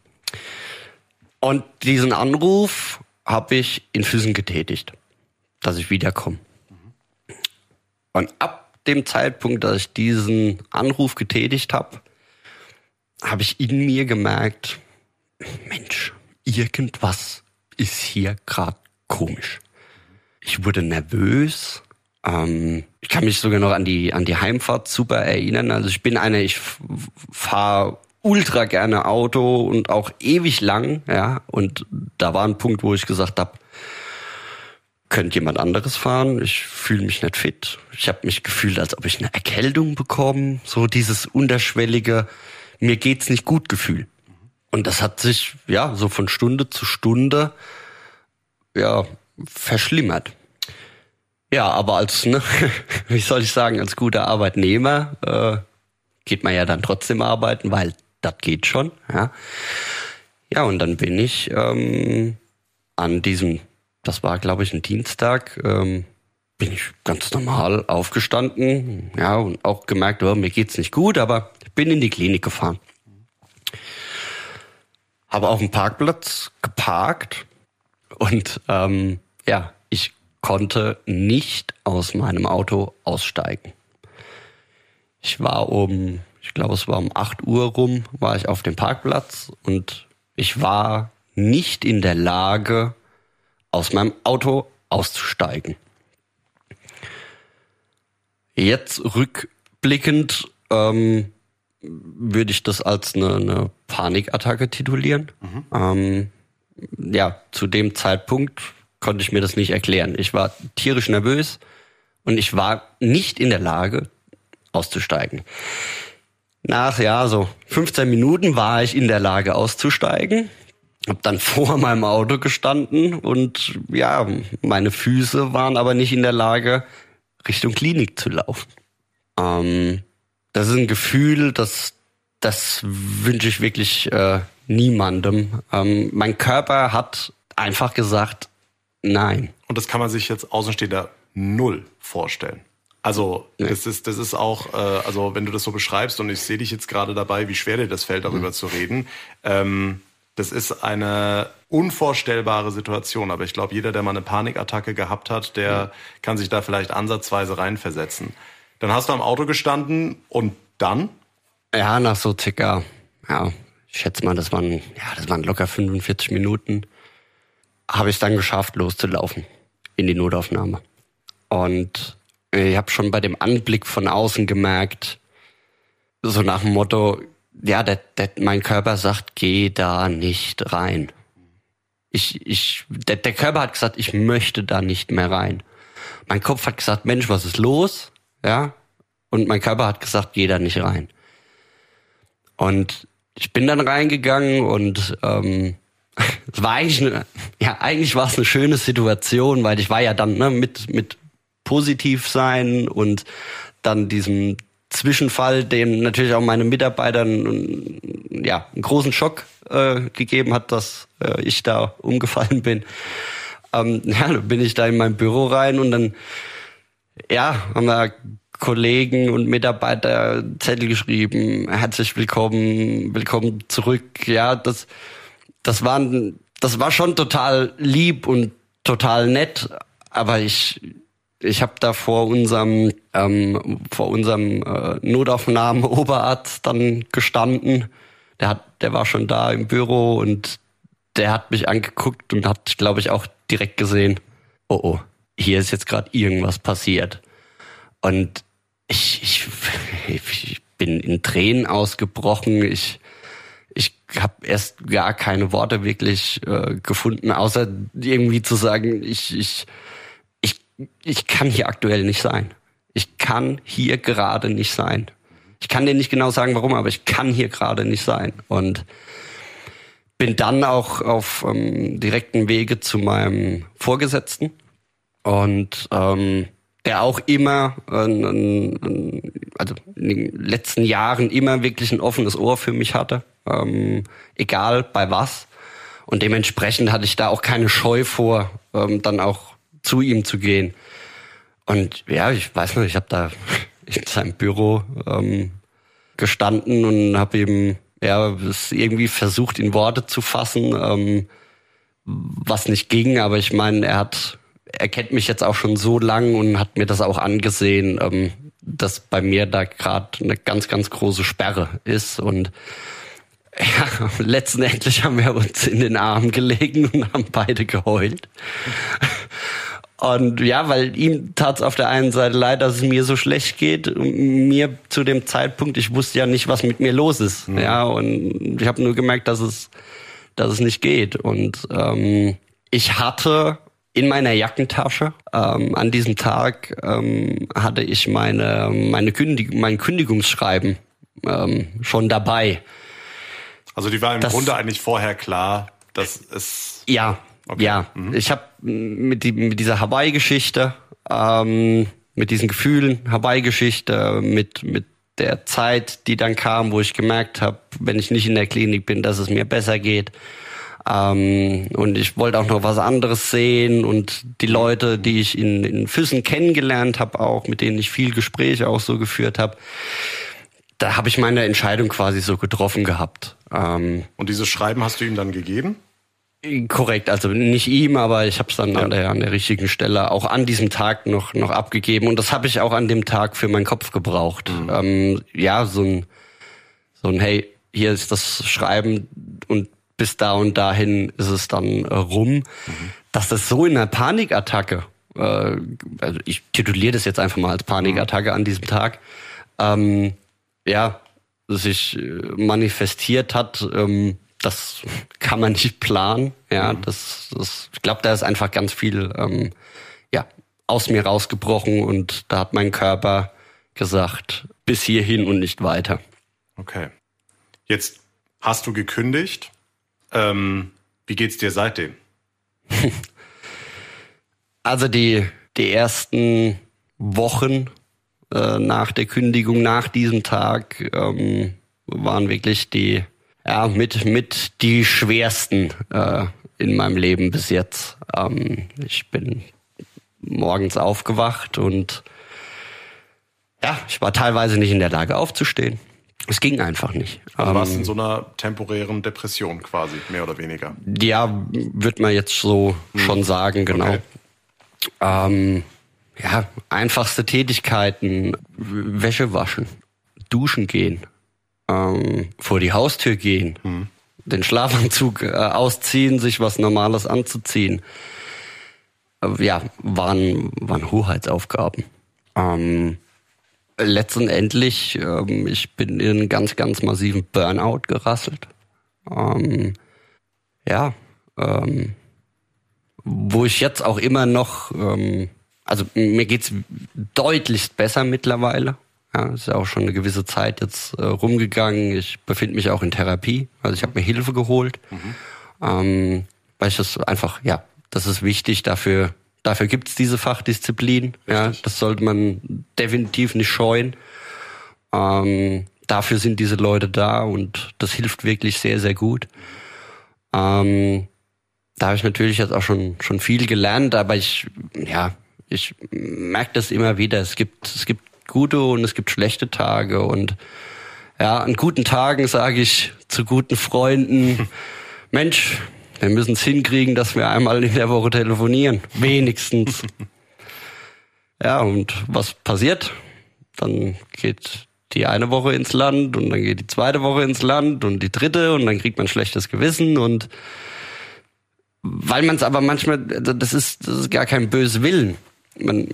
Und diesen Anruf habe ich in Füßen getätigt, dass ich wiederkomme. Und ab dem Zeitpunkt, dass ich diesen Anruf getätigt habe, habe ich in mir gemerkt, Mensch, irgendwas ist hier gerade komisch. Ich wurde nervös. Ähm, ich kann mich sogar noch an die an die Heimfahrt super erinnern. Also ich bin einer, ich fahre ultra gerne Auto und auch ewig lang, ja. Und da war ein Punkt, wo ich gesagt habe, könnte jemand anderes fahren. Ich fühle mich nicht fit. Ich habe mich gefühlt, als ob ich eine Erkältung bekomme. So dieses unterschwellige, mir geht's nicht gut Gefühl. Und das hat sich ja so von Stunde zu Stunde ja verschlimmert. Ja, aber als ne, wie soll ich sagen, als guter Arbeitnehmer äh, geht man ja dann trotzdem arbeiten, weil das geht schon. Ja, ja und dann bin ich ähm, an diesem das war, glaube ich, ein Dienstag, ähm, bin ich ganz normal aufgestanden, ja, und auch gemerkt, oh, mir geht's nicht gut, aber bin in die Klinik gefahren. Habe auf dem Parkplatz geparkt und ähm, ja, ich konnte nicht aus meinem Auto aussteigen. Ich war um, ich glaube, es war um 8 Uhr rum, war ich auf dem Parkplatz und ich war nicht in der Lage, aus meinem Auto auszusteigen. Jetzt rückblickend ähm, würde ich das als eine, eine Panikattacke titulieren. Mhm. Ähm, ja, zu dem Zeitpunkt konnte ich mir das nicht erklären. Ich war tierisch nervös und ich war nicht in der Lage auszusteigen. Nach ja so 15 Minuten war ich in der Lage auszusteigen. Hab dann vor meinem Auto gestanden und ja, meine Füße waren aber nicht in der Lage, Richtung Klinik zu laufen. Ähm, das ist ein Gefühl, das, das wünsche ich wirklich äh, niemandem. Ähm, mein Körper hat einfach gesagt, nein. Und das kann man sich jetzt Außenstehender null vorstellen. Also nee. das ist das ist auch, äh, also wenn du das so beschreibst und ich sehe dich jetzt gerade dabei, wie schwer dir das fällt, darüber mhm. zu reden. Ähm, das ist eine unvorstellbare Situation. Aber ich glaube, jeder, der mal eine Panikattacke gehabt hat, der mhm. kann sich da vielleicht ansatzweise reinversetzen. Dann hast du am Auto gestanden und dann? Ja, nach so circa, ja, ich schätze mal, das waren, ja, das waren locker 45 Minuten, habe ich es dann geschafft, loszulaufen in die Notaufnahme. Und ich habe schon bei dem Anblick von außen gemerkt, so nach dem Motto, ja, der, der, mein Körper sagt, geh da nicht rein. Ich, ich, der, der Körper hat gesagt, ich möchte da nicht mehr rein. Mein Kopf hat gesagt, Mensch, was ist los? Ja, und mein Körper hat gesagt, geh da nicht rein. Und ich bin dann reingegangen und ähm, es war eigentlich eine, ja eigentlich war es eine schöne Situation, weil ich war ja dann ne, mit mit positiv sein und dann diesem Zwischenfall, dem natürlich auch meine Mitarbeiter ja einen großen Schock äh, gegeben hat, dass äh, ich da umgefallen bin. Ähm, ja, dann bin ich da in mein Büro rein und dann ja, haben wir Kollegen und Mitarbeiter Zettel geschrieben, herzlich willkommen, willkommen zurück. Ja, das, das waren, das war schon total lieb und total nett, aber ich, ich habe da vor unserem, ähm, vor unserem äh, Notaufnahmen-Oberarzt dann gestanden. Der hat, der war schon da im Büro und der hat mich angeguckt und hat, glaube ich, auch direkt gesehen, oh oh, hier ist jetzt gerade irgendwas passiert. Und ich, ich, ich bin in Tränen ausgebrochen. Ich, ich habe erst gar keine Worte wirklich äh, gefunden, außer irgendwie zu sagen, ich, ich, ich, ich kann hier aktuell nicht sein. Ich kann hier gerade nicht sein. Ich kann dir nicht genau sagen, warum, aber ich kann hier gerade nicht sein. Und bin dann auch auf ähm, direkten Wege zu meinem Vorgesetzten und ähm, der auch immer, äh, also in den letzten Jahren immer wirklich ein offenes Ohr für mich hatte, ähm, egal bei was. Und dementsprechend hatte ich da auch keine Scheu vor, ähm, dann auch zu ihm zu gehen. Und ja, ich weiß nicht, ich habe da in seinem Büro ähm, gestanden und habe ihm ja es irgendwie versucht in Worte zu fassen, ähm, was nicht ging. Aber ich meine, er hat er kennt mich jetzt auch schon so lang und hat mir das auch angesehen, ähm, dass bei mir da gerade eine ganz, ganz große Sperre ist. Und ja, letztendlich haben wir uns in den Arm gelegen und haben beide geheult. Und ja, weil ihm tat es auf der einen Seite leid, dass es mir so schlecht geht. Mir zu dem Zeitpunkt, ich wusste ja nicht, was mit mir los ist. Mhm. Ja, und ich habe nur gemerkt, dass es, dass es nicht geht. Und ähm, ich hatte in meiner Jackentasche. Ähm, an diesem Tag ähm, hatte ich meine, meine Kündig mein Kündigungsschreiben ähm, schon dabei. Also die war im das, Grunde eigentlich vorher klar, dass es. Ja, okay. ja. Mhm. Ich habe mit, die, mit dieser Hawaii-Geschichte, ähm, mit diesen Gefühlen, Hawaii-Geschichte, mit, mit der Zeit, die dann kam, wo ich gemerkt habe, wenn ich nicht in der Klinik bin, dass es mir besser geht, Ähm, und ich wollte auch noch was anderes sehen und die Leute, die ich in, in Füssen kennengelernt habe, auch mit denen ich viel Gespräche auch so geführt habe, da habe ich meine Entscheidung quasi so getroffen gehabt. Ähm, und dieses Schreiben hast du ihm dann gegeben? Korrekt, also nicht ihm, aber ich habe es dann ja. an, der, an der richtigen Stelle auch an diesem Tag noch, noch abgegeben. Und das habe ich auch an dem Tag für meinen Kopf gebraucht. Mhm. Ähm, ja, so ein, so ein, hey, hier ist das Schreiben und bis da und dahin ist es dann äh, rum. Mhm. Dass das so in einer Panikattacke, äh, also ich tituliere das jetzt einfach mal als Panikattacke mhm. an diesem Tag, ähm, ja, sich äh, manifestiert hat, ähm, das kann man nicht planen. Ja, mhm. das, das, ich glaube, da ist einfach ganz viel ähm, ja, aus mir rausgebrochen und da hat mein Körper gesagt, bis hierhin und nicht weiter. Okay. Jetzt hast du gekündigt. Ähm, wie geht's dir seitdem? also die, die ersten Wochen äh, nach der Kündigung, nach diesem Tag, ähm, waren wirklich die ja, mit, mit die schwersten äh, in meinem Leben bis jetzt. Ähm, ich bin morgens aufgewacht und ja, ich war teilweise nicht in der Lage aufzustehen. Es ging einfach nicht. Also warst ähm, in so einer temporären Depression quasi, mehr oder weniger. Ja, wird man jetzt so hm. schon sagen, genau. Okay. Ähm, ja, einfachste Tätigkeiten, Wäsche waschen, duschen gehen, ähm, vor die Haustür gehen, mhm. den Schlafanzug äh, ausziehen, sich was Normales anzuziehen. Äh, ja, waren, waren Hoheitsaufgaben. Ähm, letztendlich, ähm, ich bin in einen ganz, ganz massiven Burnout gerasselt. Ähm, ja, ähm, wo ich jetzt auch immer noch, ähm, also mir geht's deutlichst besser mittlerweile. Ja, ist ja auch schon eine gewisse Zeit jetzt äh, rumgegangen. Ich befinde mich auch in Therapie. Also ich habe mir Hilfe geholt. Mhm. Ähm, weil ich das einfach, ja, das ist wichtig. Dafür, dafür gibt's diese Fachdisziplin. Richtig. Ja, das sollte man definitiv nicht scheuen. Ähm, dafür sind diese Leute da und das hilft wirklich sehr, sehr gut. Ähm, da habe ich natürlich jetzt auch schon, schon viel gelernt, aber ich, ja, ich merke das immer wieder. Es gibt, es gibt gute und es gibt schlechte Tage. Und ja, an guten Tagen sage ich zu guten Freunden, Mensch, wir müssen es hinkriegen, dass wir einmal in der Woche telefonieren. Wenigstens. ja, und was passiert? Dann geht die eine Woche ins Land und dann geht die zweite Woche ins Land und die dritte und dann kriegt man schlechtes Gewissen und weil man es aber manchmal, das ist, das ist gar kein böse Willen. Man,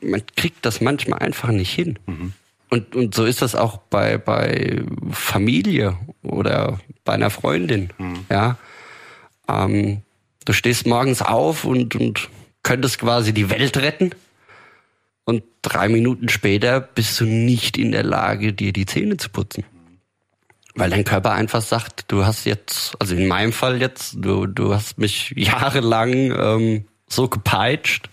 man kriegt das manchmal einfach nicht hin. Mhm. Und, und so ist das auch bei, bei Familie oder bei einer Freundin. Mhm. Ja. Ähm, du stehst morgens auf und, und könntest quasi die Welt retten. Und drei Minuten später bist du nicht in der Lage, dir die Zähne zu putzen. Weil dein Körper einfach sagt, du hast jetzt, also in meinem Fall jetzt, du, du hast mich jahrelang ähm, so gepeitscht,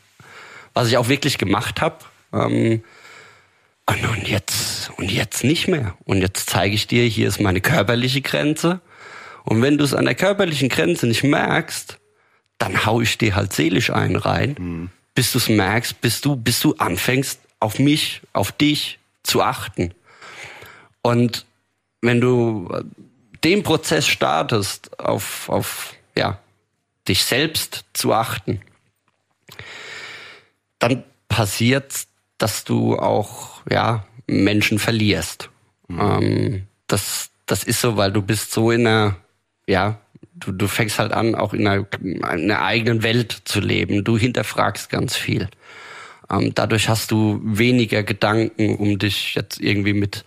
was ich auch wirklich gemacht habe. Ähm, und jetzt, und jetzt nicht mehr. Und jetzt zeige ich dir, hier ist meine körperliche Grenze. Und wenn du es an der körperlichen Grenze nicht merkst, dann hau ich dir halt seelisch einen rein, mhm. bis du es merkst, bis du, bis du anfängst, auf mich, auf dich zu achten. Und wenn du den Prozess startest, auf, auf, ja, dich selbst zu achten, dann passiert, dass du auch ja Menschen verlierst. Mhm. Ähm, das das ist so, weil du bist so in einer ja du, du fängst halt an, auch in einer, in einer eigenen Welt zu leben. Du hinterfragst ganz viel. Ähm, dadurch hast du weniger Gedanken, um dich jetzt irgendwie mit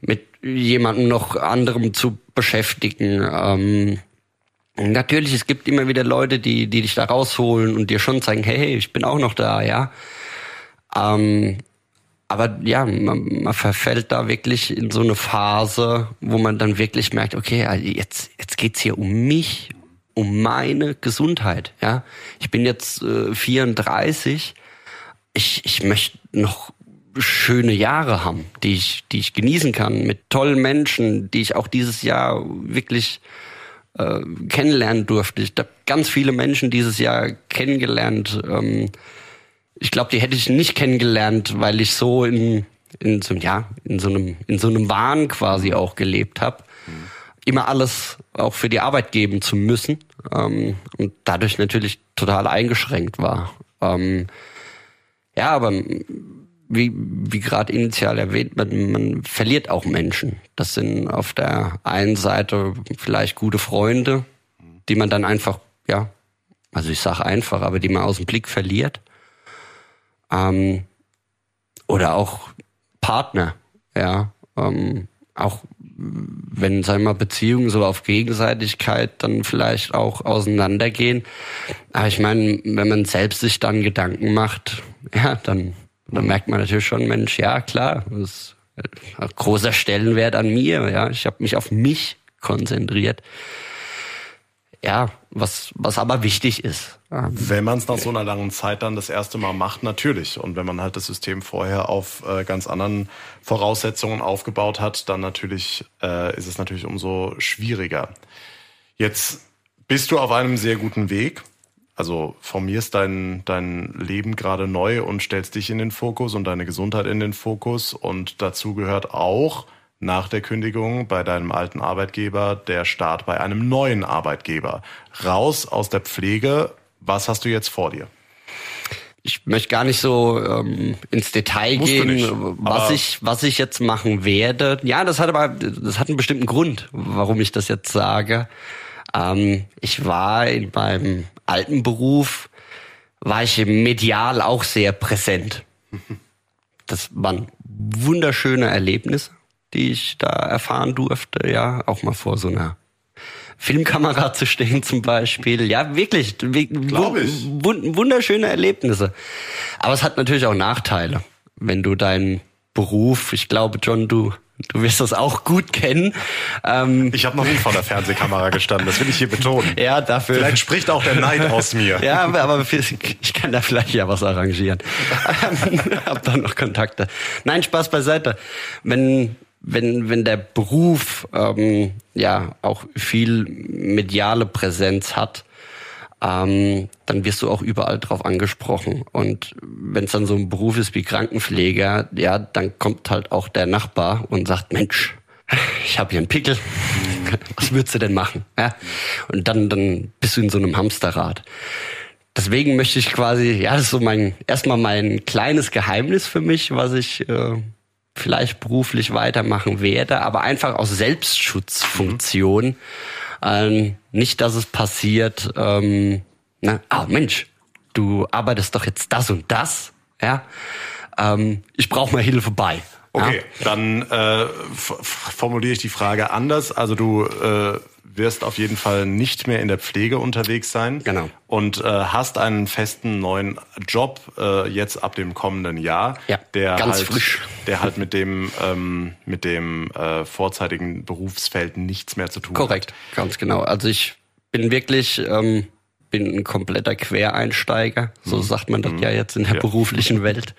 mit jemandem noch anderem zu beschäftigen. Ähm, Natürlich, es gibt immer wieder Leute, die, die dich da rausholen und dir schon zeigen, hey, hey ich bin auch noch da, ja. Ähm, aber ja, man, man verfällt da wirklich in so eine Phase, wo man dann wirklich merkt, okay, jetzt, jetzt geht's hier um mich, um meine Gesundheit, ja. Ich bin jetzt äh, 34. Ich, ich möchte noch schöne Jahre haben, die ich, die ich genießen kann mit tollen Menschen, die ich auch dieses Jahr wirklich äh, kennenlernen durfte. Ich habe ganz viele Menschen dieses Jahr kennengelernt. Ähm, ich glaube, die hätte ich nicht kennengelernt, weil ich so in, in so, ja, in so einem, in so einem Wahn quasi auch gelebt habe. Mhm. Immer alles auch für die Arbeit geben zu müssen ähm, und dadurch natürlich total eingeschränkt war. Ähm, ja, aber wie, wie gerade initial erwähnt, man, man verliert auch Menschen. Das sind auf der einen Seite vielleicht gute Freunde, die man dann einfach, ja, also ich sage einfach, aber die man aus dem Blick verliert. Ähm, oder auch Partner, ja. Ähm, auch wenn, sagen wir mal, Beziehungen so auf Gegenseitigkeit dann vielleicht auch auseinandergehen. Aber ich meine, wenn man selbst sich dann Gedanken macht, ja, dann dann merkt man natürlich schon, Mensch, ja klar, das ist ein großer Stellenwert an mir. Ja, ich habe mich auf mich konzentriert. Ja, was was aber wichtig ist. Wenn man es nach so einer langen Zeit dann das erste Mal macht, natürlich. Und wenn man halt das System vorher auf äh, ganz anderen Voraussetzungen aufgebaut hat, dann natürlich äh, ist es natürlich umso schwieriger. Jetzt bist du auf einem sehr guten Weg also formierst dein, dein Leben gerade neu und stellst dich in den Fokus und deine Gesundheit in den Fokus. Und dazu gehört auch nach der Kündigung bei deinem alten Arbeitgeber der Start bei einem neuen Arbeitgeber. Raus aus der Pflege. Was hast du jetzt vor dir? ich möchte gar nicht so ähm, ins Detail Musst gehen, nicht, was ich was ich jetzt machen werde. Ja, das hat aber das hat einen bestimmten Grund, warum ich das jetzt sage. Ähm, ich war in meinem alten Beruf, war ich medial auch sehr präsent. Das waren wunderschöne Erlebnisse, die ich da erfahren durfte, ja, auch mal vor so einer Filmkamera zu stehen zum Beispiel. Ja, wirklich, wunderschöne Erlebnisse. Aber es hat natürlich auch Nachteile, wenn du deinen Beruf, ich glaube, John, du Du wirst das auch gut kennen. Ähm, ich habe noch nie vor der Fernsehkamera gestanden, das will ich hier betonen. Ja, dafür. Vielleicht spricht auch der Neid aus mir. ja, aber ich kann da vielleicht ja was arrangieren. hab da noch Kontakte. Nein, Spaß beiseite. Wenn wenn wenn der Beruf ähm, ja auch viel mediale Präsenz hat, ähm, dann wirst du auch überall drauf angesprochen. Und wenn es dann so ein Beruf ist wie Krankenpfleger, ja, dann kommt halt auch der Nachbar und sagt, Mensch, ich habe hier einen Pickel, was würdest du denn machen? Ja? Und dann, dann bist du in so einem Hamsterrad. Deswegen möchte ich quasi, ja, das ist so mein, erstmal mein kleines Geheimnis für mich, was ich äh, vielleicht beruflich weitermachen werde, aber einfach aus Selbstschutzfunktion. Mhm ähm, nicht, dass es passiert, ähm, na, ah Mensch, du arbeitest doch jetzt das und das, ja. Ähm, ich brauche mal Hilfe bei. Okay, ja? dann äh, formuliere ich die Frage anders. Also du äh, wirst auf jeden Fall nicht mehr in der Pflege unterwegs sein. Genau. Und äh, hast einen festen neuen Job äh, jetzt ab dem kommenden Jahr, ja, der ganz halt, frisch. der halt mit dem ähm, mit dem äh, vorzeitigen Berufsfeld nichts mehr zu tun Korrekt, hat. Korrekt, ganz genau. Also ich bin wirklich ähm, bin ein kompletter Quereinsteiger, so mhm. sagt man das mhm. ja jetzt in der ja. beruflichen Welt.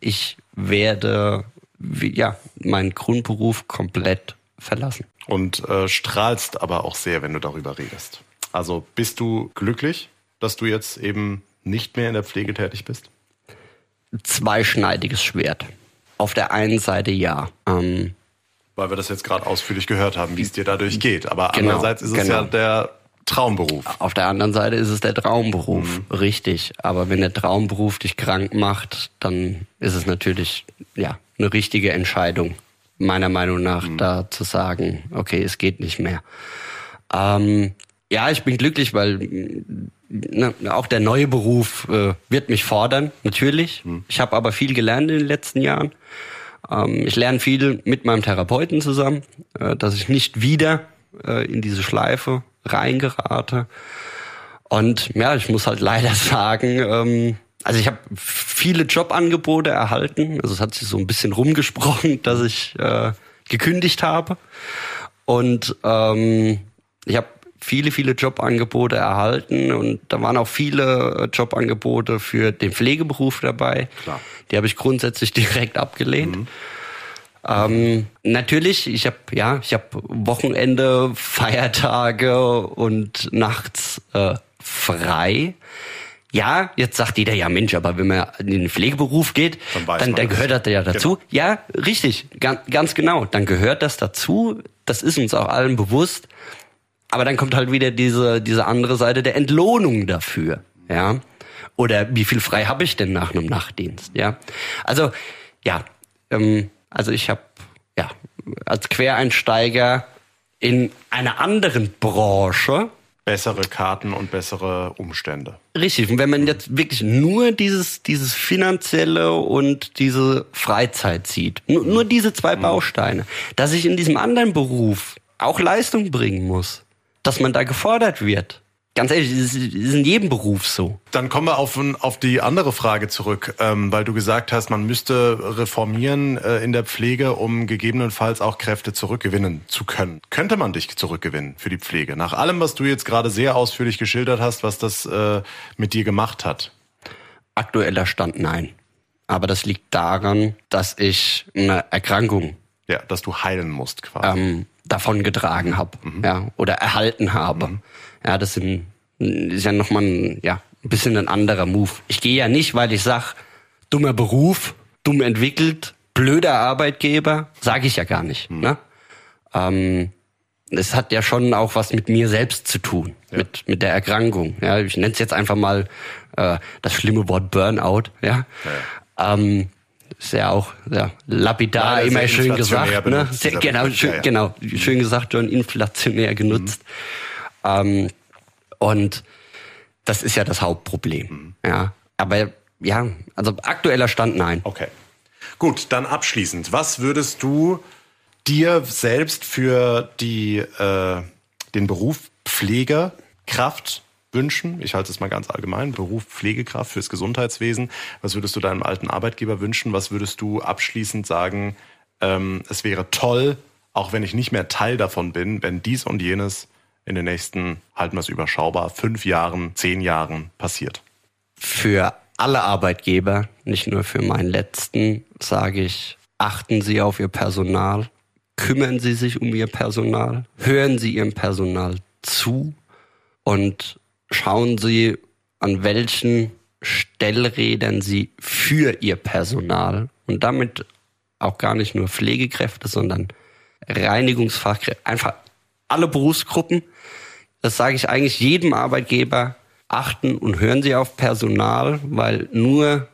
Ich werde wie, ja meinen Grundberuf komplett verlassen und äh, strahlst aber auch sehr, wenn du darüber redest. Also bist du glücklich, dass du jetzt eben nicht mehr in der Pflege tätig bist? Zweischneidiges Schwert. Auf der einen Seite ja. Ähm, Weil wir das jetzt gerade ausführlich gehört haben, wie es dir dadurch geht. Aber genau, andererseits ist es genau. ja der Traumberuf. Auf der anderen Seite ist es der Traumberuf, mhm. richtig. Aber wenn der Traumberuf dich krank macht, dann ist es natürlich ja eine richtige Entscheidung meiner Meinung nach, mhm. da zu sagen, okay, es geht nicht mehr. Ähm, ja, ich bin glücklich, weil ne, auch der neue Beruf äh, wird mich fordern, natürlich. Mhm. Ich habe aber viel gelernt in den letzten Jahren. Ähm, ich lerne viel mit meinem Therapeuten zusammen, äh, dass ich nicht wieder äh, in diese Schleife reingerate. Und ja, ich muss halt leider sagen, ähm, also ich habe viele Jobangebote erhalten. Also es hat sich so ein bisschen rumgesprochen, dass ich äh, gekündigt habe. Und ähm, ich habe viele, viele Jobangebote erhalten und da waren auch viele Jobangebote für den Pflegeberuf dabei. Klar. Die habe ich grundsätzlich direkt abgelehnt. Mhm. Ähm, natürlich, ich habe ja, ich habe Wochenende, Feiertage und nachts äh, frei. Ja, jetzt sagt jeder, ja Mensch, aber wenn man in den Pflegeberuf geht, dann, dann, dann gehört das ja dazu. Genau. Ja, richtig, ganz, ganz genau. Dann gehört das dazu. Das ist uns auch allen bewusst. Aber dann kommt halt wieder diese, diese andere Seite der Entlohnung dafür. Ja. Oder wie viel frei habe ich denn nach einem Nachtdienst? Ja. Also, ja, ähm, also ich habe ja als Quereinsteiger in einer anderen Branche bessere Karten und bessere Umstände. Richtig. Und wenn man jetzt wirklich nur dieses, dieses finanzielle und diese Freizeit sieht, nur, nur diese zwei mhm. Bausteine, dass ich in diesem anderen Beruf auch Leistung bringen muss, dass man da gefordert wird, Ganz ehrlich, das ist in jedem Beruf so. Dann kommen wir auf, auf die andere Frage zurück, ähm, weil du gesagt hast, man müsste reformieren äh, in der Pflege, um gegebenenfalls auch Kräfte zurückgewinnen zu können. Könnte man dich zurückgewinnen für die Pflege? Nach allem, was du jetzt gerade sehr ausführlich geschildert hast, was das äh, mit dir gemacht hat? Aktueller Stand nein. Aber das liegt daran, dass ich eine Erkrankung. Ja, dass du heilen musst quasi. Ähm, davon getragen habe, mhm. ja, oder erhalten habe. Mhm. Ja, das sind, ist ja nochmal ein, ja, ein bisschen ein anderer Move. Ich gehe ja nicht, weil ich sag, dummer Beruf, dumm entwickelt, blöder Arbeitgeber, sage ich ja gar nicht. Mhm. Ne? Ähm, es hat ja schon auch was mit mir selbst zu tun, ja. mit, mit der Erkrankung. Ja, ich nenne es jetzt einfach mal äh, das schlimme Wort Burnout. Ja, ja. Ähm, ist ja auch ja, lapidar immer schön gesagt. Ne? Sehr, genau, schön, ja, genau, schön gesagt, schon inflationär genutzt. Mhm. Ähm, und das ist ja das Hauptproblem. Mhm. Ja, aber ja, also aktueller Stand nein. Okay. Gut, dann abschließend. Was würdest du dir selbst für die, äh, den Beruf Pflegekraft wünschen? Ich halte es mal ganz allgemein. Beruf Pflegekraft fürs Gesundheitswesen. Was würdest du deinem alten Arbeitgeber wünschen? Was würdest du abschließend sagen, ähm, es wäre toll, auch wenn ich nicht mehr Teil davon bin, wenn dies und jenes in den nächsten, halten wir es überschaubar, fünf Jahren, zehn Jahren passiert? Für alle Arbeitgeber, nicht nur für meinen letzten, sage ich, achten Sie auf Ihr Personal, kümmern Sie sich um Ihr Personal, hören Sie Ihrem Personal zu und schauen Sie, an welchen Stellrädern Sie für Ihr Personal und damit auch gar nicht nur Pflegekräfte, sondern Reinigungsfachkräfte, einfach alle Berufsgruppen. Das sage ich eigentlich jedem Arbeitgeber. Achten und hören Sie auf Personal, weil nur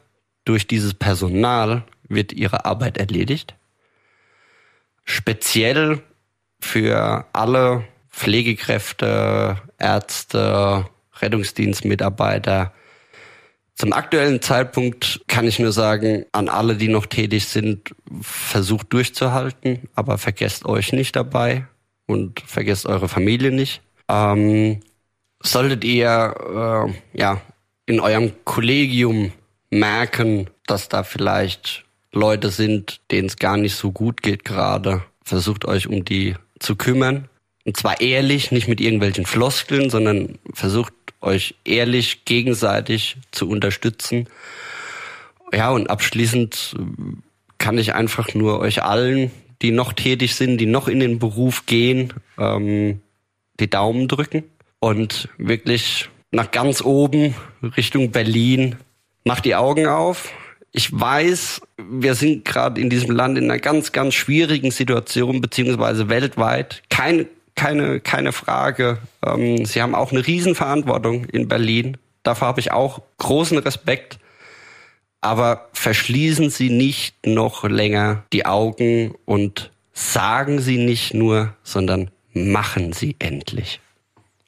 durch dieses Personal wird Ihre Arbeit erledigt. Speziell für alle Pflegekräfte, Ärzte, Rettungsdienstmitarbeiter. Zum aktuellen Zeitpunkt kann ich nur sagen, an alle, die noch tätig sind, versucht durchzuhalten, aber vergesst euch nicht dabei und vergesst eure Familie nicht. Ähm, solltet ihr äh, ja in eurem Kollegium merken, dass da vielleicht Leute sind, denen es gar nicht so gut geht gerade, versucht euch um die zu kümmern. Und zwar ehrlich, nicht mit irgendwelchen Floskeln, sondern versucht euch ehrlich gegenseitig zu unterstützen. Ja, und abschließend kann ich einfach nur euch allen, die noch tätig sind, die noch in den Beruf gehen, ähm, die Daumen drücken und wirklich nach ganz oben Richtung Berlin. Macht die Augen auf. Ich weiß, wir sind gerade in diesem Land in einer ganz, ganz schwierigen Situation, beziehungsweise weltweit. Kein keine, keine Frage. Ähm, sie haben auch eine Riesenverantwortung in Berlin. Dafür habe ich auch großen Respekt. Aber verschließen Sie nicht noch länger die Augen und sagen Sie nicht nur, sondern machen Sie endlich.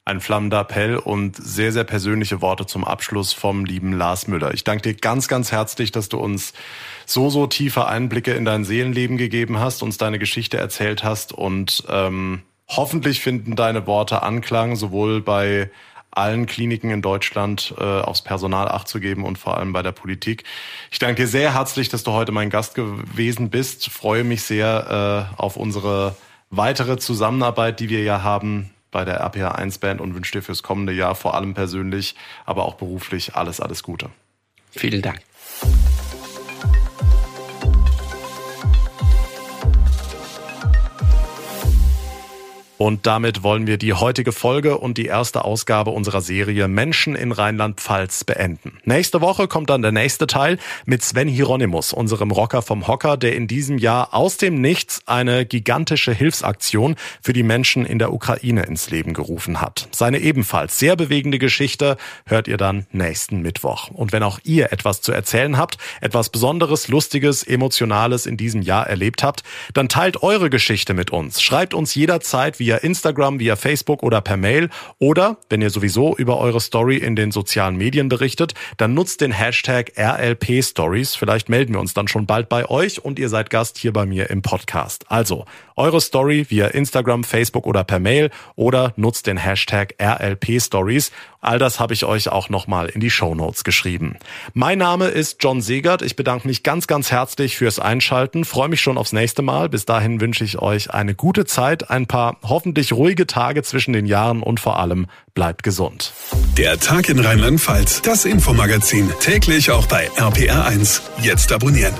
Ein flammender Appell und sehr, sehr persönliche Worte zum Abschluss vom lieben Lars Müller. Ich danke dir ganz, ganz herzlich, dass du uns so, so tiefe Einblicke in dein Seelenleben gegeben hast, uns deine Geschichte erzählt hast und ähm, Hoffentlich finden deine Worte Anklang, sowohl bei allen Kliniken in Deutschland äh, aufs Personal acht zu geben und vor allem bei der Politik. Ich danke dir sehr herzlich, dass du heute mein Gast gewesen bist. Freue mich sehr äh, auf unsere weitere Zusammenarbeit, die wir ja haben bei der RPA 1 Band und wünsche dir fürs kommende Jahr vor allem persönlich, aber auch beruflich alles, alles Gute. Vielen Dank. Und damit wollen wir die heutige Folge und die erste Ausgabe unserer Serie Menschen in Rheinland-Pfalz beenden. Nächste Woche kommt dann der nächste Teil mit Sven Hieronymus, unserem Rocker vom Hocker, der in diesem Jahr aus dem Nichts eine gigantische Hilfsaktion für die Menschen in der Ukraine ins Leben gerufen hat. Seine ebenfalls sehr bewegende Geschichte hört ihr dann nächsten Mittwoch. Und wenn auch ihr etwas zu erzählen habt, etwas Besonderes, Lustiges, Emotionales in diesem Jahr erlebt habt, dann teilt eure Geschichte mit uns. Schreibt uns jederzeit, wie via Instagram, via Facebook oder per Mail. Oder, wenn ihr sowieso über eure Story in den sozialen Medien berichtet, dann nutzt den Hashtag RLP Stories. Vielleicht melden wir uns dann schon bald bei euch und ihr seid Gast hier bei mir im Podcast. Also, eure Story via Instagram, Facebook oder per Mail oder nutzt den Hashtag RLP Stories. All das habe ich euch auch nochmal in die Show Notes geschrieben. Mein Name ist John Segert. Ich bedanke mich ganz, ganz herzlich fürs Einschalten. Freue mich schon aufs nächste Mal. Bis dahin wünsche ich euch eine gute Zeit, ein paar hoffentlich ruhige Tage zwischen den Jahren und vor allem bleibt gesund. Der Tag in Rheinland-Pfalz, das Infomagazin, täglich auch bei RPR1. Jetzt abonnieren.